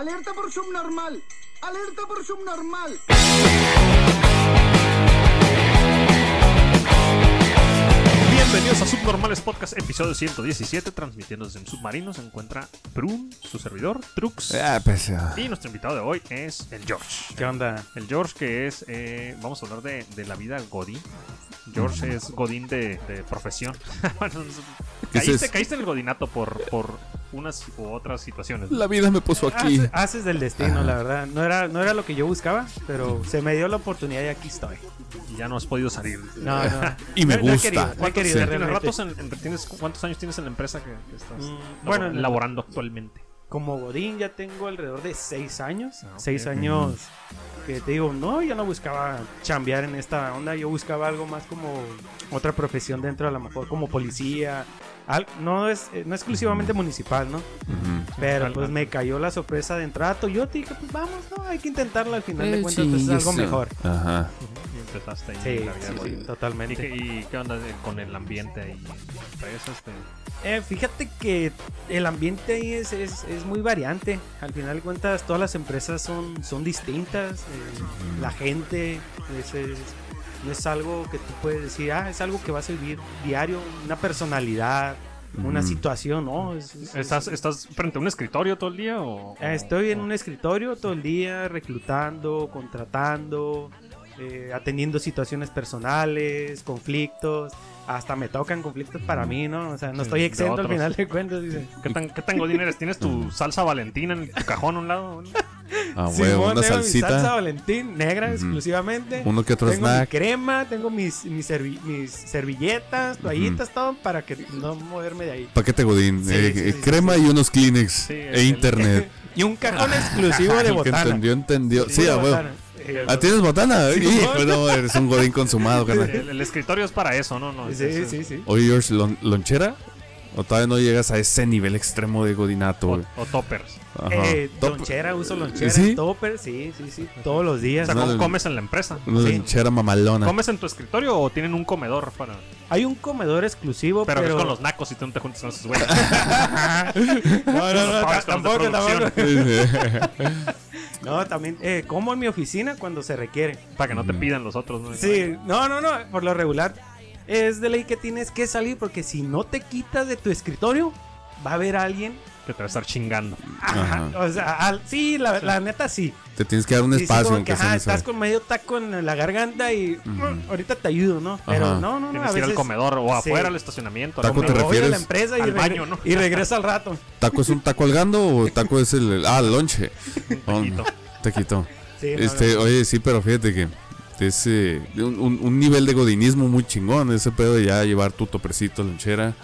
Alerta por subnormal. Alerta por subnormal. Bienvenidos a Subnormales Podcast, episodio 117, transmitiendo desde un submarino. Se encuentra Prun, su servidor, Trux. Ah, pues, ah. Y nuestro invitado de hoy es el George. ¿Qué onda? El George que es, eh, vamos a hablar de, de la vida Godín. George es Godín de, de profesión. Bueno, ¿Qué es caíste, caíste en el Godinato por, por unas u otras situaciones. La vida me puso aquí. Haces, haces del destino, Ajá. la verdad. No era, no era lo que yo buscaba, pero se me dio la oportunidad y aquí estoy. Y ya no has podido salir. No, no. Y me No- no he gusta. querido, no he ¿Cuántos, querido, tienes realmente. ratos en- en- tienes- ¿Cuántos años tienes en la empresa que, que estás Mm, bueno, laborando actualmente? Como Godín ya tengo alrededor de seis años. Ah. Seis años que te digo, no, yo no buscaba chambear en esta onda. Yo buscaba algo más como otra profesión dentro, a lo mejor como policía. Al- no es eh, no exclusivamente municipal, ¿no? Pero al- pues me cayó la sorpresa de entrar a Toyota y dije, pues vamos, no, hay que intentarlo al final de Eh, cuentas, pues es algo mejor. Ajá. Y empezaste ahí Sí, en la vida sí, Godín. sí, ¿Y, totalmente. qué, y qué onda de- con el ambiente ahí? en empresas? Te- Eh, fíjate que el ambiente ahí es, es, es muy variante. Al final de cuentas, todas las empresas son, son distintas. eh, la gente es, es- no es algo que tú puedes decir, ah, es algo que va a servir diario, una personalidad, una situación, ¿no? Es- es- ¿Estás, ¿Estás frente a un escritorio todo el día? O, o- Estoy en un escritorio todo el día reclutando, contratando, eh, atendiendo situaciones personales, conflictos. Hasta me tocan conflictos para mí, ¿no? O sea, no estoy exento al final de cuentas. dice. ¿Qué tan, ¿Qué tan godín eres? ¿Tienes tu salsa valentina en tu cajón a un lado? Ah, huevo, una tengo mi salsa salsita. Valentín, negra Ujú. exclusivamente. Uno que otro tengo mi snack. crema, tengo mis, mis, servi- mis servilletas, toallitas, todo para que no moverme de ahí. Paquete Godín. Sí, eh, sí, eh, sí, crema y unos Kleenex. Sí, e el- internet. Y un cajón exclusivo de botana. entendió, entendió. Sí, a huevo. Eh, Ah, ¿tienes botana? Sí, Hijo, botana. no, eres un Godín consumado, carnal. El, el escritorio es para eso, ¿no? no Sí, es- sí, sí. Oye, George, lon- ¿lonchera? ¿O todavía no llegas a ese nivel extremo de Godinato, O, güey? o toppers. Ajá. Eh, Top- lonchera, uso lonchera, ¿Sí? topper, sí, sí, sí, todos los O días. sea, No, ¿cómo comes en la empresa? Una sí. lonchera mamalona. ¿Comes en tu escritorio o tienen un comedor para...? Hay un comedor exclusivo, Pero, pero... es con los nacos y tú no te juntas con esos güeyes. No, no, no, tampoco, tampoco. No, también eh, como en mi oficina cuando se requiere. Para que no te pidan los otros, ¿no? Sí, no, no, no, por lo regular es de ley que tienes que salir porque si no te quitas de tu escritorio, va a haber alguien. Que te va a estar chingando. Ajá, Ajá. o sea, al- sí, la, la neta sí. Te tienes que dar un Sí, sí, espacio. como aunque que, sea ajá, estás con medio taco en la garganta y "Mm, ahorita te ayudo, ¿no? Pero Ajá. no, no, no, Tienes a que ir al comedor o Sí. afuera al estacionamiento. a Taco la te voy a refieres la empresa y, al baño, ¿no? y regresa al rato. ¿Taco es un taco colgando o taco es el. Ah, el lonche? Oh. Sí, no, Este, no. oye, sí, pero fíjate que es eh, un, un- un nivel de godinismo muy chingón. Ese pedo de ya llevar tu topercito, lonchera.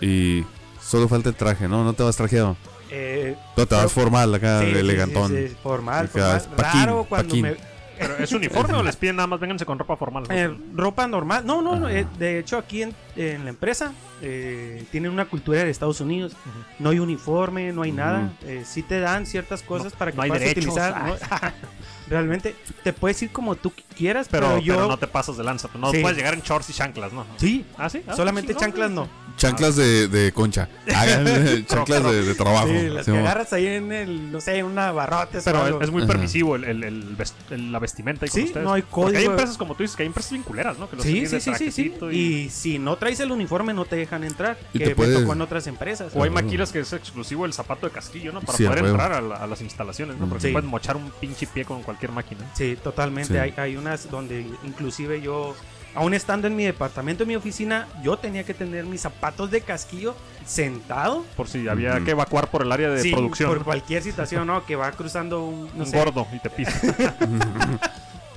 Y solo falta el traje, ¿no? No te vas trajeado. Eh, No te vas Pero- formal acá, sí, sí, sí, elegantón. sí, formal, Acá formal. paquín, Raro cuando paquín. me, ¿Pero es uniforme o les piden nada más vénganse con ropa formal? ¿no? Eh, ropa normal. No, no, no, eh, de hecho aquí en, en la empresa eh, tienen una cultura de Estados Unidos. No hay uniforme, no hay nada. Eh, sí te dan ciertas cosas para que no hay puedas derechos. utilizar. Realmente te puedes ir como tú quieras, pero, pero, pero yo... no te pasas de lanza. No Sí. puedes llegar en shorts y chanclas, ¿no? Sí, ¿Ah, sí? Ah, solamente chanclas güey. no. Chanclas de, de concha. Chanclas de, de trabajo. Sí, las Sí, que agarras ahí en el, no sé, en una barrote. o Pero algo. es, es muy permisivo el, el- el vest- el- la vestimenta ahí con Sí, ustedes. no hay Porque hay código. empresas, como tú dices, que hay empresas vinculeras, ¿no? Que los Sí, sí, sí, sí, Y si no traes el uniforme no te dejan entrar. Y que te me puedes- tocó en otras empresas. O hay maquilas que es exclusivo el zapato de casquillo, ¿no? Para poder entrar a, la- a las instalaciones, ¿no? Porque Sí. puedes mochar un pinche pie con cualquier máquina. Sí, totalmente. Sí. Hay, hay unas donde inclusive yo, aún estando en mi departamento, en mi oficina, yo tenía que tener mis zapatos de casquillo sentado. Por si había Ujú. que evacuar por el área de Sí, producción. por cualquier situación, ¿no? Que va cruzando un, no un sé, gordo y te pisa.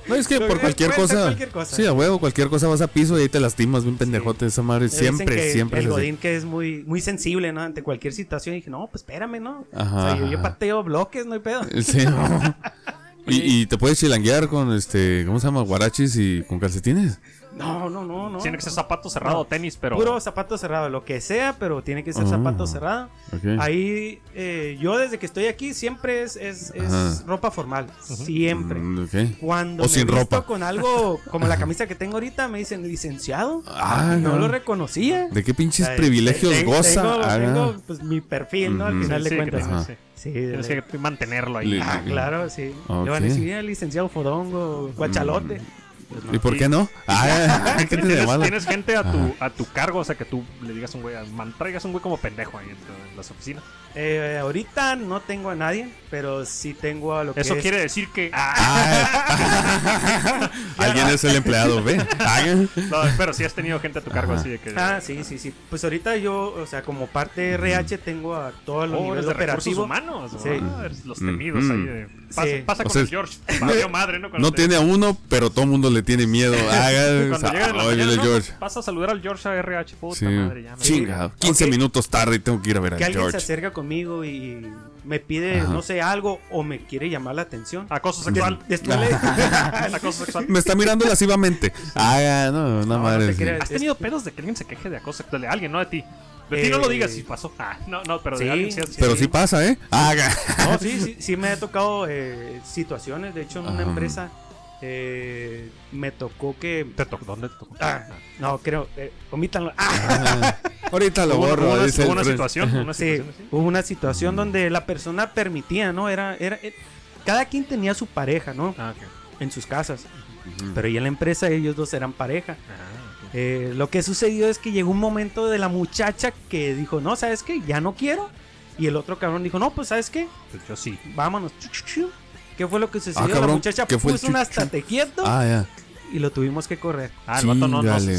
No, es que Pero por cualquier cosa. cualquier cosa. Sí, a huevo, cualquier cosa vas a piso y ahí te lastimas bien pendejote. Esa madre Dicen siempre, que siempre. El así. Godín que es muy, muy sensible, ¿no? Ante cualquier situación. Y dije, no, pues espérame, ¿no? Ajá, o sea, yo, yo pateo bloques, no hay pedo. Sí, no. Y, y te puedes chilanguear con este, ¿cómo se llama? Guarachis y con calcetines. No, no, no, no. Tiene que ser zapato cerrado o tenis, pero. Puro zapato cerrado, lo que sea, pero tiene que ser Ah. zapato cerrado. Ok. Ahí, eh, yo desde que estoy aquí siempre es, es, es ropa formal. Siempre. Mm. Cuando O me sin visto ropa. con algo como la camisa que tengo ahorita, me dicen licenciado. Ah, no no. lo reconocía. ¿De qué pinches privilegios te- goza? Tengo, Ah, tengo, pues, mi perfil, ¿no? Al final Sí, de que cuentas. sí. Sí, Tienes de- que mantenerlo ahí. Ah, claro, sí. Ok. Le van a decir, "Mira, licenciado Fodongo, guachalote. Pues no. ¿Y por qué no? Ah, ¿qué tiene ¿Tienes, malo? tienes gente a tu, a tu cargo, o sea, que tú le digas a un güey, man, traigas un güey como pendejo ahí en, tu- en las oficinas. Eh, ahorita no tengo a nadie, pero sí tengo a lo que Eso es- quiere decir que. Ah. Alguien es el empleado, ve. Ah, No, pero sí has tenido gente a tu cargo Ajá. así de que. Ah, sí, sí, sí. Pues ahorita yo, o sea, como parte de RH tengo a todo el Oh, nivel eres de recursos operativo. humanos. Sí. Ah, los temidos Mm. ahí de. Pasa, Sí. pasa O con sea, el George. Madre, ¿no? No te- tiene a uno, pero todo el mundo le tiene miedo. Ah, ¿no? George. Vas a saludar al George a RH. Puta Sí. madre, ya me- Chinga, 15 Ok. minutos tarde y tengo que ir a ver Que a alguien se George. acerca conmigo y me pide, Ajá. no sé, algo o me quiere llamar la atención. Acoso sexual. Acoso sexual. Me está mirando lascivamente. Ah, no, no, no madre. te sí. creas. ¿Has tenido pedos de que alguien se queje de acoso sexual de alguien, no de ti? De ti no lo Eh, digas si pasó. Ah, no, no, pero de sí, alguien sí. Pero sí pasa, ¿eh? Ah, No, sí, sí, sí me ha tocado eh, situaciones. De hecho, en una Ajá. empresa eh, me tocó que... ¿Te tocó? ¿Dónde te tocó? Ah, no, creo... Eh, omítanlo. Ah, Ahorita lo Hubo- borro. hubo una, dice hubo el una Fred. situación, una Sí, situación así. hubo una situación donde la persona permitía, ¿no? Era, era, eh, cada quien tenía su pareja, ¿no? Ah, ok. En sus casas. Pero ya en la empresa ellos dos eran pareja. Ah. Eh, lo que sucedió es que llegó un momento de la muchacha que dijo, no, ¿sabes qué? Ya no quiero. Y el otro cabrón dijo, no, pues ¿sabes qué? Pues yo sí. Vámonos. Chu, chu, chu. ¿Qué fue lo que sucedió? la cabrón, muchacha ¿qué fue el puso un estate quieto Ah, ya. y lo tuvimos que correr. Ah, el vato no, no, se,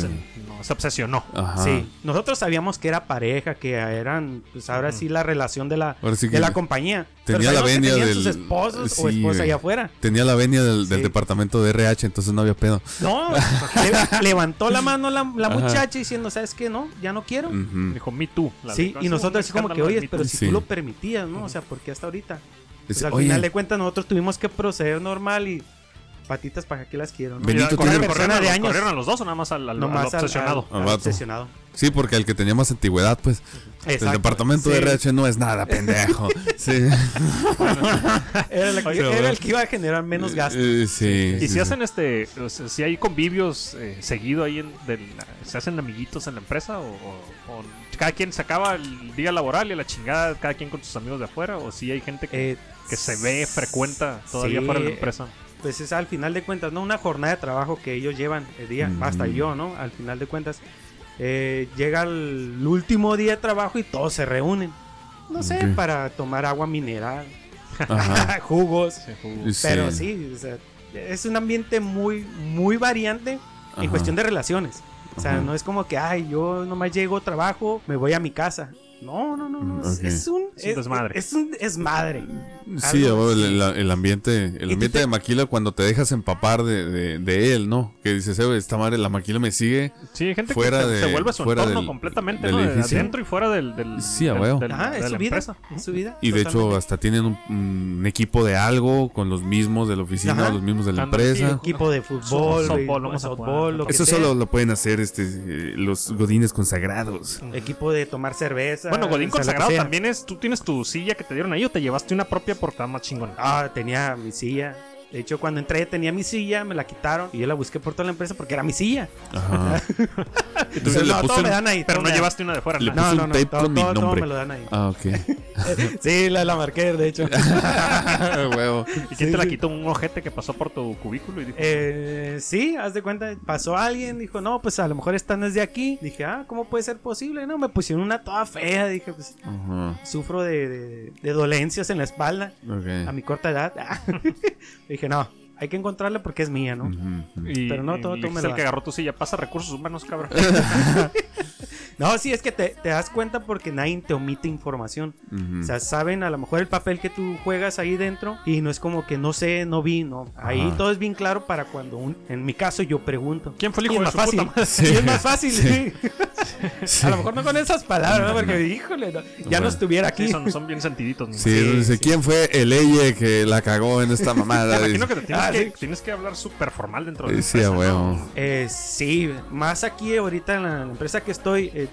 no, se obsesionó. Ajá. Sí, nosotros sabíamos que era pareja, que eran, pues ahora sí, la relación de la, sí de la compañía. tenía Pero la venia tenían del- sus esposos o sí, güey. allá afuera. tenía la venia del, del Sí. departamento de RH, entonces no había pedo. No, le- levantó la mano la, la muchacha diciendo, ¿sabes qué? No, ya no quiero. Dijo, me. La Sí, de- y nosotros así como que, de oye, pero Too". si tú lo permitías, ¿no? O sea, ¿por qué hasta ahorita? Pues Dice, al oye, final de cuentas nosotros tuvimos que proceder normal y patitas para que las quiero, ¿no? Benito ya, ¿corrieron, tiene- corrieron persona a de los- años. ¿Corrieron a los dos o nada más al, al- No al obsesionado? al- Al al vato. obsesionado. sí, porque el que tenía más antigüedad, pues, el departamento de. RH no es nada, pendejo. Sí. Era, la que- Oye, era bueno. el que iba a generar menos gasto. Eh, sí. Y sí, si sí. hacen este, o sea, si hay convivios eh, seguido ahí, en, del- ¿se hacen amiguitos en la empresa? O, o- o cada quien se acaba el día laboral y a la chingada, cada quien con sus amigos de afuera? ¿O si hay gente que, Eh, que se ve, frecuenta todavía sí, de la empresa? Pues es al final de cuentas, ¿no? Una jornada de trabajo que ellos llevan el día, Mm. hasta yo, ¿no? Al final de cuentas, eh, llega el último día de trabajo y todos se reúnen. No sé, para tomar agua mineral, jugos. Sí. Pero sí, o sea, es un ambiente muy, muy variante en Ajá. cuestión de relaciones. O sea, Ajá. no es como que, ay, yo nomás llego, trabajo, me voy a mi casa. No, no, no, no. es-. Es, un Es desmadre. Es un desmadre. Sí, el, el- el ambiente, el ambiente te- de Maquila cuando te dejas empapar de, de, de él, ¿no? Que dices, eh, esta madre, la Maquila me sigue. Sí, hay gente Fuera que se, de- se vuelve su fuera entorno del- completamente, del ¿no? De edificio. adentro y fuera del, del, Sí, del- Ajá, es la su vida. empresa. Es su vida. Y de hecho, hasta tienen un, un equipo de algo con los mismos de la oficina, Ajá. los mismos de la sí, empresa. equipo de fútbol, softball, Eso solo lo pueden hacer este, los godines consagrados. Equipo de tomar cerveza. Bueno, Godín Consagrado también es, tú tienes tu silla que te dieron ahí o te llevaste una propia portada más chingona. Ah, tenía mi silla. De hecho, cuando entré tenía mi silla, me la quitaron y yo la busqué por toda la empresa porque era mi silla. Ajá. Entonces, no, todo un- me dan ahí. Pero no llevaste una de fuera. Le ¿no? puse No, un no, no, tape todo, con mi todo- me lo dan ahí. Ah, ok. Sí, la, la marqué, de hecho. Huevo. ¿Y quién Sí, te la quitó? Un ojete que pasó por tu cubículo y dijo... Eh, sí, haz de cuenta, pasó alguien, dijo, no, pues a lo mejor esta no es de aquí. Dije, ah, ¿cómo puede ser posible? No, me pusieron una toda fea. Dije, pues Ajá. sufro de, de- de dolencias en la espalda a mi corta edad. Dije, no, hay que encontrarla porque es mía, ¿no? Y, pero no, todo- y todo me es lo el que agarró tu silla. Pasa recursos humanos, cabrón. No, sí, es que te, te das cuenta porque nadie te omite información. O sea, saben a lo mejor el papel que tú juegas ahí dentro y no es como que no sé, no vi, no. Ahí Ajá. todo es bien claro para cuando, un- en mi caso, yo pregunto. ¿Quién fue el hijo de más su fácil. puta? Sí. Es más fácil, Sí. sí. A lo mejor no con esas palabras, ¿no? Porque, híjole, no, ya Bueno. no estuviera aquí. Sí, son, son bien sentiditos. ¿no? Sí, Sí, dice, sí. ¿quién fue el Eye que la cagó en esta mamada? Me imagino que, te tienes, Ah, que sí. tienes que hablar súper formal dentro de la Sí, a empresa, huevo. ¿no? Eh, sí, más aquí ahorita en la empresa que estoy, eh,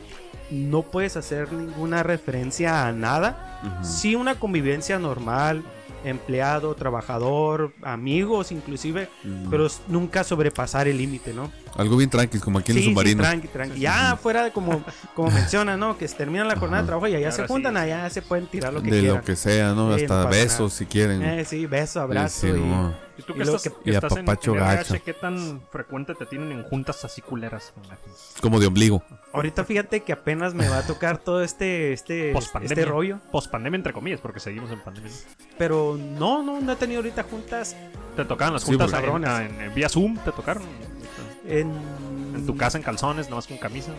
no puedes hacer ninguna referencia a nada. Sí, una convivencia normal, empleado, trabajador, amigos inclusive, pero nunca sobrepasar el límite, ¿no? Algo bien tranqui, como aquí en el sí, sí, submarino. tranqui, tranqui. Ya fuera de como, como menciona, ¿no? Que se termina la jornada de Ajá. trabajo y allá Ahora se sí, juntan, sí. allá se pueden tirar lo que de quieran. lo que sea, ¿no? Sí, Hasta no besos nada. si quieren. Eh, sí, beso, abrazo. Sí, y- no. Y tú Y que luego estás, que- y estás en, en RH. ¿qué tan frecuente te tienen en juntas así culeras? Como de ombligo. Ahorita fíjate que apenas me va a tocar todo este, este, este rollo. Pospandemia, entre comillas, porque seguimos en pandemia. Pero no, no, no he tenido ahorita juntas Te tocaban las Sí, juntas porque- en, en- en- vía Zoom, te tocaron. En... En tu casa en calzones, nada más con camisa.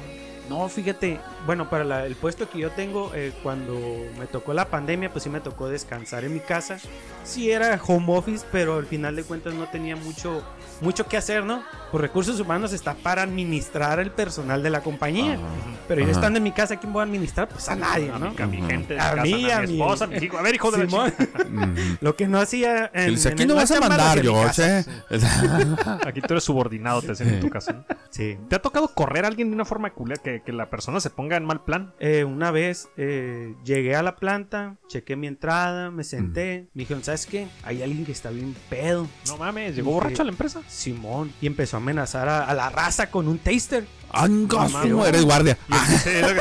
No, fíjate, bueno, para la- el puesto que yo tengo, eh, cuando me tocó la pandemia, pues sí me tocó descansar en mi casa. Sí era home office, pero al final de cuentas no tenía mucho, mucho que hacer, ¿no? Por recursos humanos está para administrar el personal de la compañía. Pero yo Ajá. estando en mi casa, ¿quién voy a administrar? Pues a nadie, A ¿no? mi, a mi gente, A casa, mí, a a mi mi- esposa, a mi hijo. A ver, hijo de la Simón. Ujú. Lo que no hacía en, dice, aquí no vas a mandar, mi George, casa". ¿eh? Aquí tú eres subordinado, te decían en tu casa. Sí. ¿Te ha tocado correr a alguien de una forma culera que, que la persona se ponga en mal plan? Eh, una vez eh, llegué a la planta, chequé mi entrada, me senté, me dijeron, ¿sabes qué? Hay alguien que está bien pedo. No mames, llegó borracho a la empresa. Simón. Y empezó a amenazar a, a la raza con un taster. ¡Anga, mames. su- eres guardia!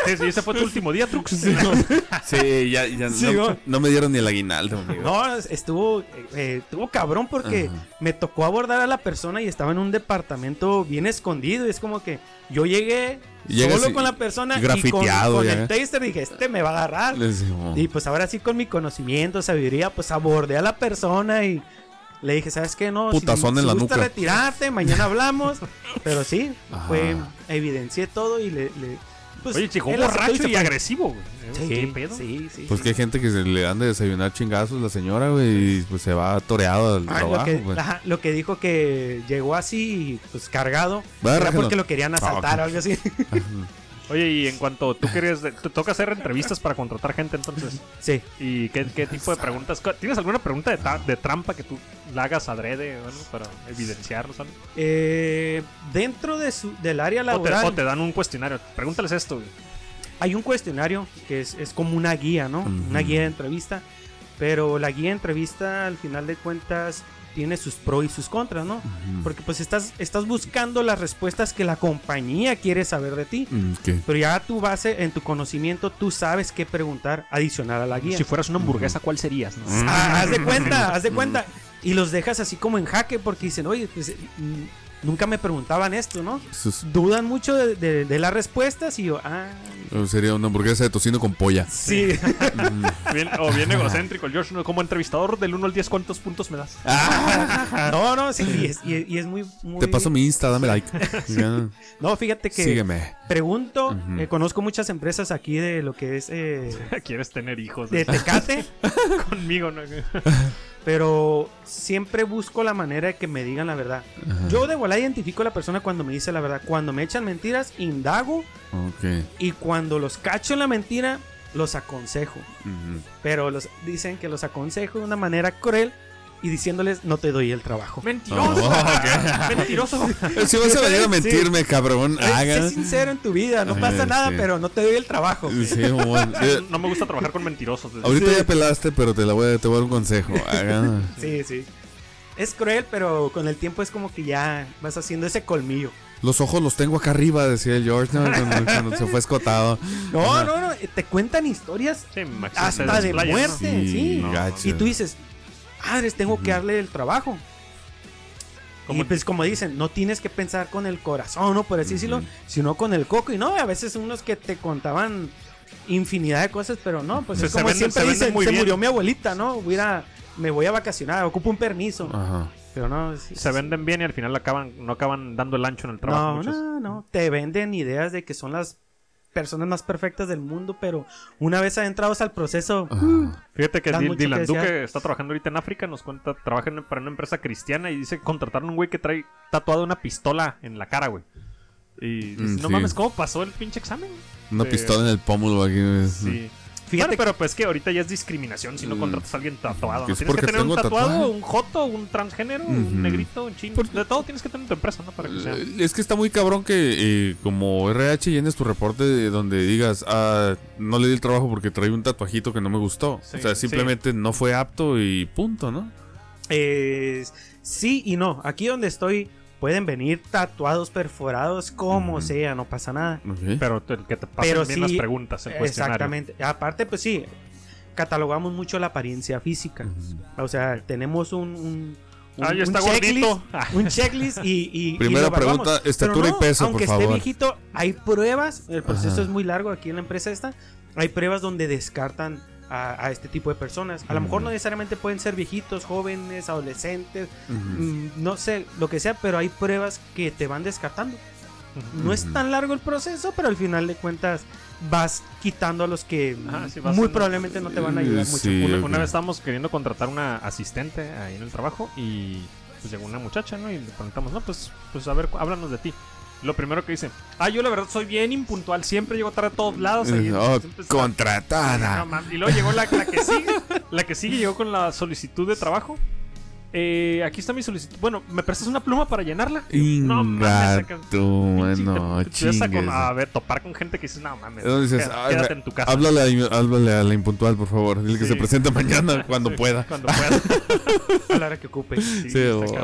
Y ese, fue tu último día, Trux. Sí, ya, ya Sí, no, ¿no? no me dieron ni el aguinaldo, amigo. No, estuvo, eh, estuvo cabrón porque Ajá. me tocó abordar a la persona y estaba en un departamento bien escondido. Y es como que yo llegué llegas solo con la persona y con, con el taster dije, este me va a agarrar. Y pues ahora sí con mi conocimiento, sabiduría, pues abordé a la persona y le dije, ¿sabes qué? No, Putazón en la gusta nuca. retirarte, mañana hablamos. Pero sí, Ajá. fue, evidencié todo y le... le- pues, Oye, chico, borracho y agresivo, güey. Sí, ¿Qué pedo? sí, sí. Pues que hay gente que se le dan de desayunar chingazos la señora, güey, y pues se va toreado al Ah, lo, trabajo, que, güey. ajá, lo que dijo que llegó así, pues cargado, Va, era porque lo querían asaltar Ah, o algo así. Oye, y en cuanto tú querías, te toca hacer entrevistas para contratar gente, entonces. sí. ¿Y qué, qué tipo de preguntas? ¿Tienes alguna pregunta de, ta- de trampa que tú la hagas adrede bueno, para evidenciarlo? ¿sabes? Eh, dentro de su, del área O te, laboral o te dan un cuestionario. Pregúntales esto, güey. hay un cuestionario que es, es como una guía, ¿no? Una guía de entrevista. Pero la guía de entrevista, al final de cuentas, tiene sus pros y sus contras, ¿no? Porque pues estás, estás buscando las respuestas que la compañía quiere saber de ti. Mm. Pero ya a tu base, en tu conocimiento, tú sabes qué preguntar adicional a la guía. Si fueras una hamburguesa, ¿cuál serías? no? Ah, haz de cuenta, haz de cuenta. Y los dejas así como en jaque porque dicen, oye, pues mm, nunca me preguntaban esto, ¿no? Dudan mucho de, de- de las respuestas y yo, ah, sería una hamburguesa de tocino con polla. sí. Bien- o bien egocéntrico, el George. ¿no? Como entrevistador del 1 al 10, ¿cuántos puntos me das? no, no, sí, y es, y- y es muy, muy- Te paso mi Insta, dame like. No, fíjate que Sígueme. pregunto, eh, conozco muchas empresas aquí de lo que es eh, ¿Quieres tener hijos? de Tecate, Conmigo, ¿no? Pero siempre busco la manera de que me digan la verdad. Ajá. Yo de volada identifico a la persona cuando me dice la verdad. Cuando me echan mentiras, indago y cuando los cacho en la mentira, los aconsejo. Pero los dicen que los aconsejo de una manera cruel y diciéndoles no te doy el trabajo. Mentiroso. Oh, Mentiroso. Si vas a venir a Sí. mentirme, cabrón, haga. Sé sincero en tu vida, no pasa nada, sí. pero no te doy el trabajo. Sí, bueno. Eh, No me gusta trabajar con mentirosos. Ahorita Sí. ya pelaste, pero te la voy a, te voy a dar un consejo. Haga. Sí, sí. Es cruel, pero con el tiempo es como que ya vas haciendo ese colmillo. Los ojos los tengo acá arriba, decía el George, ¿no? cuando, cuando se fue escotado. No, Ajá. no, no. Te cuentan historias hasta de muerte, sí. No. Y tú dices, madres, tengo que darle el trabajo. Como- Y pues como dicen, no tienes que pensar con el corazón, ¿no? Por así decirlo, Ujú. sino con el coco. Y no, a veces unos que te contaban infinidad de cosas, pero no, pues Se- es como venden- siempre se dicen, se bien. murió mi abuelita, ¿no? Voy a- me voy a vacacionar, ocupo un permiso. Ajá. Pero no, es- Se venden bien y al final acaban, no acaban dando el ancho en el trabajo. no, muchos. no, no. Te venden ideas de que son las personas más perfectas del mundo, pero una vez adentrados al proceso, Ajá. Fíjate que Dylan. Duque está trabajando ahorita en África, nos cuenta, trabaja en- para una empresa cristiana y dice que contrataron un güey que trae tatuada una pistola en la cara, güey. Y dices, Mm, no sí. mames, ¿cómo pasó el pinche examen? Una Sí. pistola en el pómulo aquí. Sí. Fíjate Bueno, pero pues que ahorita ya es discriminación si no Mm. contratas a alguien tatuado. Tienes que tener un tatuado, un joto, un transgénero, un negrito, un chino. Por- De todo tienes que tener en tu empresa, ¿no? Para que sea. Eh, Es que está muy cabrón que eh, como RH llenes tu reporte de donde digas, ah, no le di el trabajo porque traía un tatuajito que no me gustó. Sí, o sea, sí. simplemente no fue apto y punto, ¿no? Eh, sí y no. Aquí donde estoy pueden venir tatuados, perforados, como sea, no pasa nada. Pero te- que te pasen Pero bien sí, las preguntas, el cuestionario. Exactamente. Aparte, pues sí, catalogamos mucho la apariencia física. O sea, tenemos un, un, un- Ah, ya está un checklist, gordito. Un checklist y, y- Primera pregunta, estatura Pero y peso, aunque por esté favor. viejito, hay pruebas. El proceso Ajá. es muy largo aquí en la empresa esta. Hay pruebas donde descartan a, a este tipo de personas. A lo mejor no necesariamente pueden ser viejitos, jóvenes, adolescentes, mm, no sé, lo que sea, pero hay pruebas que te van descartando. No es tan largo el proceso, pero al final de cuentas vas quitando a los que sí, vas muy en- probablemente no te van a ayudar mucho. sí. Una, vez estábamos queriendo contratar una asistente ahí en el trabajo y pues llegó una muchacha, ¿no? Y le preguntamos, no, pues, pues a ver, cu- háblanos de ti. Lo primero que dice, ah, yo la verdad soy bien impuntual, siempre llego tarde a todos lados. ahí, Oh, está- contratada. No, y luego llegó la, la que sigue, la que sigue llegó con la solicitud de trabajo. Eh, aquí está mi solicitud. Bueno, ¿me prestas una pluma para llenarla? No mames, te- a, con- chingues. a ver, topar con gente que dices, no mames, dices, quédate, "Ay, quédate me- en tu casa. Háblale a, háblale a la impuntual, por favor. Dile que se presente mañana cuando pueda. Cuando pueda. A la hora que ocupe.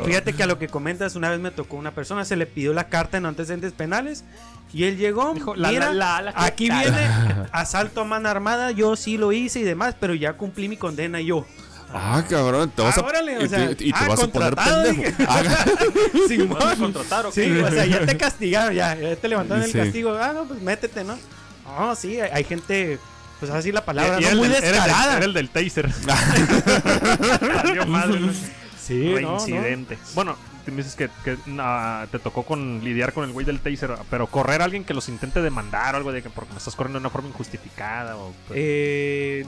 Fíjate que a lo que comentas, una vez me tocó una persona, se le pidió la carta en antecedentes penales y él llegó, Dijo, la, mira, la, la, la- aquí la- viene asalto a mano armada, yo sí lo hice y demás, pero ya cumplí mi condena y yo. Ah, cabrón, te vas Ah, a, órale, o te, sea, y te ah, vas a poner contratado, pendejo. dije. Simón. ¿Me vas a contratar o qué? Sí, o sea, ya te castigaron, ya, ya te levantaron el Sí. castigo. Ah, no, pues métete, ¿no? No, sí, hay, hay gente, pues así la palabra, Y ¿no? era el muy del- era el del- descarada. Era el del taser. Madre, ¿no? Sí, no, no. Reincidente. Bueno, tú me dices que, que, ah, te tocó con lidiar con el güey del taser, pero correr a alguien que los intente demandar o algo de que porque me estás corriendo de una forma injustificada o pues, Eh,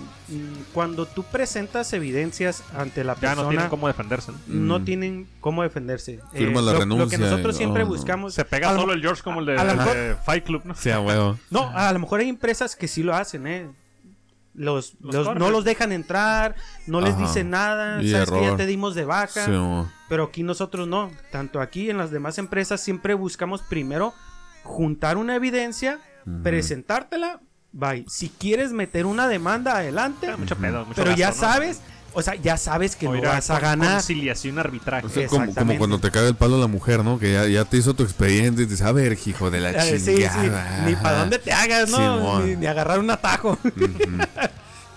cuando tú presentas evidencias ante la ya persona, no tienen cómo defenderse. ¿no? no Mm. tienen cómo defenderse. Firma Eh, la lo, renuncia Lo que nosotros y- siempre oh, buscamos. Se pega solo el George como el de, mejor- Fight Club, ¿no? Sí, a huevo. No, a lo mejor hay empresas que sí lo hacen, ¿eh? Los, Los no los dejan entrar, no les dicen nada, Y sabes que ya te dimos de baja, Sí, pero aquí nosotros no. Tanto aquí en las demás empresas siempre buscamos primero juntar una evidencia, presentártela, bye. Si quieres meter una demanda, adelante, Ah, Mucho pedo, mucho pero ya sabes, o sea, ya sabes que O no a vas a ganar. Conciliación arbitraje. O sea, como, como cuando te cae el palo la mujer, ¿no? Que ya, ya te hizo tu expediente y dices, a ver, hijo de la Eh, sí, sí, chingada. ni para dónde te hagas, ¿no? Ni, ni agarrar un atajo.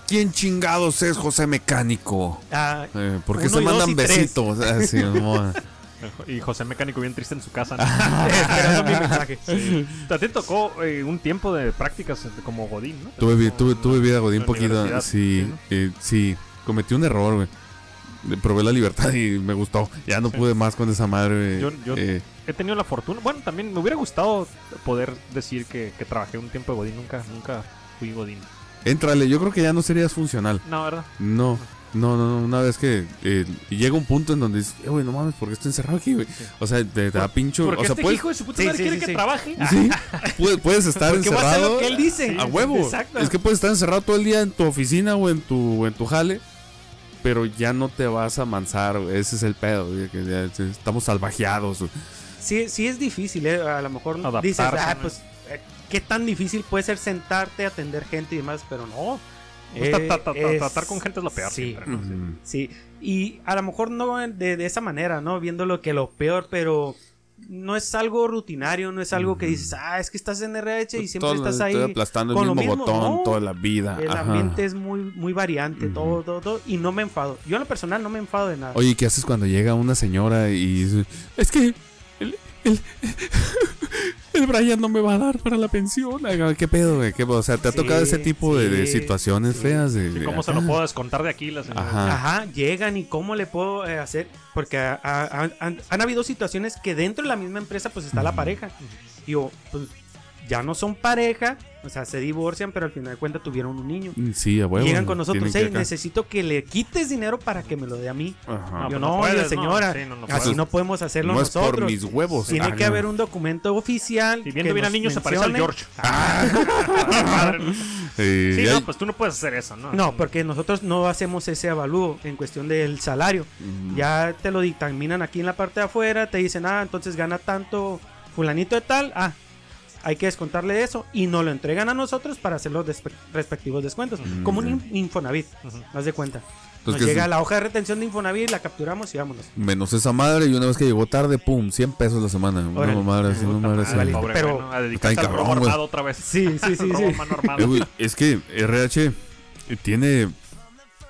¿Quién chingados es José Mecánico? Ah, Eh, ¿Por qué se mandan besitos? Ah, sí. Y José Mecánico bien triste en su casa. ¿no? esperando mi mensaje. A ti te tocó eh, un tiempo de prácticas como Godín, ¿no? tuve, tuve, tuve vida godín poquito. Sí, ¿no? eh, sí, cometí un error, güey. Le Probé la libertad y me gustó. Ya no Sí. pude más con esa madre, güey. Yo- yo- Eh, He tenido la fortuna. Bueno, también me hubiera gustado poder decir que, que trabajé un tiempo de Godín. Nunca, nunca fui Godín. éntrale, yo creo que ya no serías funcional. No, ¿verdad? No, no, no, no, una vez que eh, llega un punto en donde dices, eh, güey, no mames, ¿por qué estoy encerrado aquí, güey? O sea, te, da pincho. Porque O sea, este puedes, hijo de su puta Sí, madre sí, quiere sí, que sí. trabaje. sí, puedes, puedes estar Porque voy a hacer encerrado. lo que él dice. A huevo. Exacto. Es que puedes estar encerrado todo el día en tu oficina o en tu, o en tu jale, pero ya no te vas a mansar, güey. Ese es el pedo, güey, que ya estamos salvajeados. güey. Sí, sí es difícil, ¿eh? A lo mejor Adaptarse, dices, ah, pues, eh, ¿qué tan difícil puede ser sentarte, atender gente y demás? Pero no. Pues, Eh, ta- ta- ta- es- Tratar con gente es lo peor Sí. siempre. ¿no? Sí. Ujú. Sí, y a lo mejor no de, de esa manera, ¿no? Viendo lo que lo peor, pero no es algo rutinario, no es algo que dices, ah, es que estás en RH y siempre Todo- estás ahí. estoy aplastando el con lo mismo, mismo, botón no. toda la vida. El Ajá. ambiente es muy, muy variante, todo, todo, todo, y no me enfado. Yo en lo personal no me enfado de nada. Oye, ¿qué haces cuando llega una señora y dice, es que el, el, el Brian no me va a dar para la pensión? ¿Qué pedo, güey? ¿Qué- O sea, ¿te ha Sí, tocado ese tipo de, situaciones sí. feas? De, ¿Y de ¿Cómo se lo puedo descontar de aquí? La señora? Ajá. Ajá, llegan y cómo le puedo eh, hacer, porque ha- ha- han, han- han habido situaciones que dentro de la misma empresa pues está la pareja. Y yo, pues ya no son pareja, o sea, se divorcian, pero al final de cuentas tuvieron un niño. Mm, Sí, a huevo. Llegan con nosotros, hey, necesito que le quites dinero para que me lo dé a mí. Ajá. yo pues no, no puedes, señora, no, sí, no, no así puedes. no podemos hacerlo No es por nosotros. mis huevos. Tiene Ah, que no. haber un documento oficial. Y viendo bien al niño se parece al George. Eh, Sí, ya- no, pues tú no puedes hacer eso, ¿no? No, porque nosotros no hacemos ese avalúo en cuestión del salario. Mm. Ya te lo dictaminan aquí en la parte de afuera, te dicen, ah, entonces gana tanto fulanito de tal, ah, hay que descontarle eso y nos lo entregan a nosotros para hacer los respectivos descuentos. Mm, Como un Infonavit, haz de cuenta. Entonces, Nos llega es- la hoja de retención de Infonavit, la capturamos y vámonos. Menos esa madre y una vez que llegó tarde, pum, 100 pesos la semana. Una Órale. madre así, una madre madre, así. Pero- ¿no? a dedicarse Está robo cabrón, otra vez. Sí, sí, sí, robo sí. Eh, güey, es que RH tiene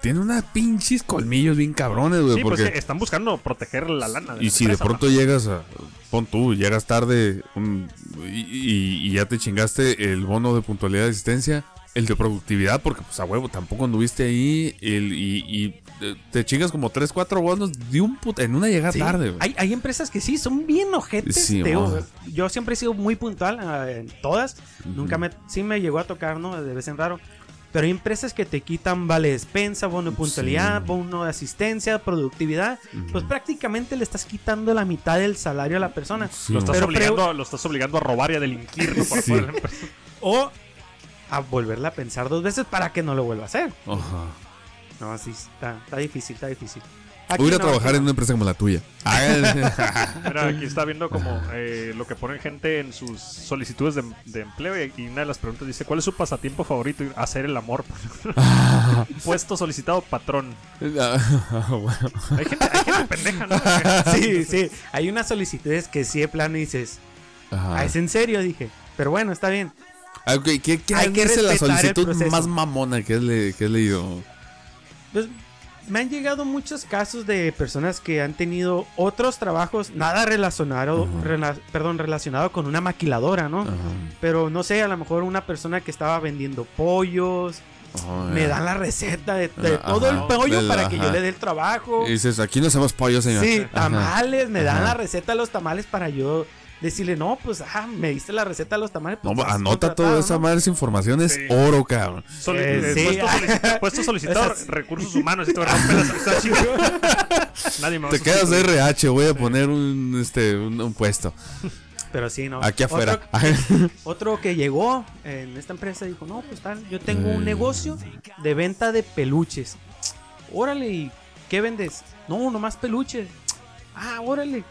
tiene unas pinches colmillos bien cabrones, güey. Sí, pues porque que están buscando proteger la lana. de y la si de pronto llegas a. Pon tú, llegas tarde un- y, y- y ya te chingaste el bono de puntualidad de asistencia, el de productividad, porque pues a huevo tampoco anduviste ahí, el, y, y, eh, te chingas como 3, 4 bonos de un puta, en una llegada Sí, tarde, güey. Hay, hay empresas que sí, son bien ojetes. Sí, yo siempre he sido muy puntual ah, en todas. Nunca me, sí me llegó a tocar, ¿no? De vez en raro. Pero hay empresas que te quitan vale despensa, bono de puntualidad, Sí. bono de asistencia, productividad. Pues prácticamente le estás quitando la mitad del salario a la persona. Sí, Lo estás, Pero obligando, lo estás obligando a robar y a delinquir ¿no? por Sí. O a volverla a pensar dos veces para que no lo vuelva a hacer. Ajá. No, sí, está, está difícil, está difícil. Voy a ir a no, trabajar aquí en una empresa como la tuya. Mira, aquí está viendo como eh, lo que ponen gente en sus solicitudes de, de empleo y, una de las preguntas dice, ¿cuál es su pasatiempo favorito? Hacer el amor. Puesto solicitado patrón. Hay gente, hay gente pendeja, ¿no? Sí, sí. Hay unas solicitudes que sí de plano dices, Ajá. ah, es en serio, dije. Pero bueno, está bien. Ah, ok, ¿Qué, qué Hay que dice la respetar el solicitud proceso. más mamona que has, le- que has leído? Pues me han llegado muchos casos de personas que han tenido otros trabajos, nada relacionado, rela- perdón, relacionado con una maquiladora, ¿no? Pero no sé, a lo mejor una persona que estaba vendiendo pollos, Oh, me dan la receta de, todo el pollo para que yo le dé el trabajo. Y dices, aquí no hacemos pollo, señor. Sí, Ajá. tamales, me dan la receta de los tamales para yo decirle, no, pues, ajá, me diste la receta de los tamales. No, pues, estás anota toda esa ¿no? madre, esa información es Sí. oro, cabrón. Soli- Eh, eh, sí. puesto, solicitador, puesto solicitador, Esas- recursos humanos y chido. Nadie me va a Te quedas de. RH, voy a poner un, este, un, un puesto. Pero sí, no. Aquí afuera. Otro, otro que llegó en esta empresa dijo, no, pues tal, yo tengo un Eh. negocio de venta de peluches. Órale, ¿y qué vendes? No, nomás peluches. Ah, órale.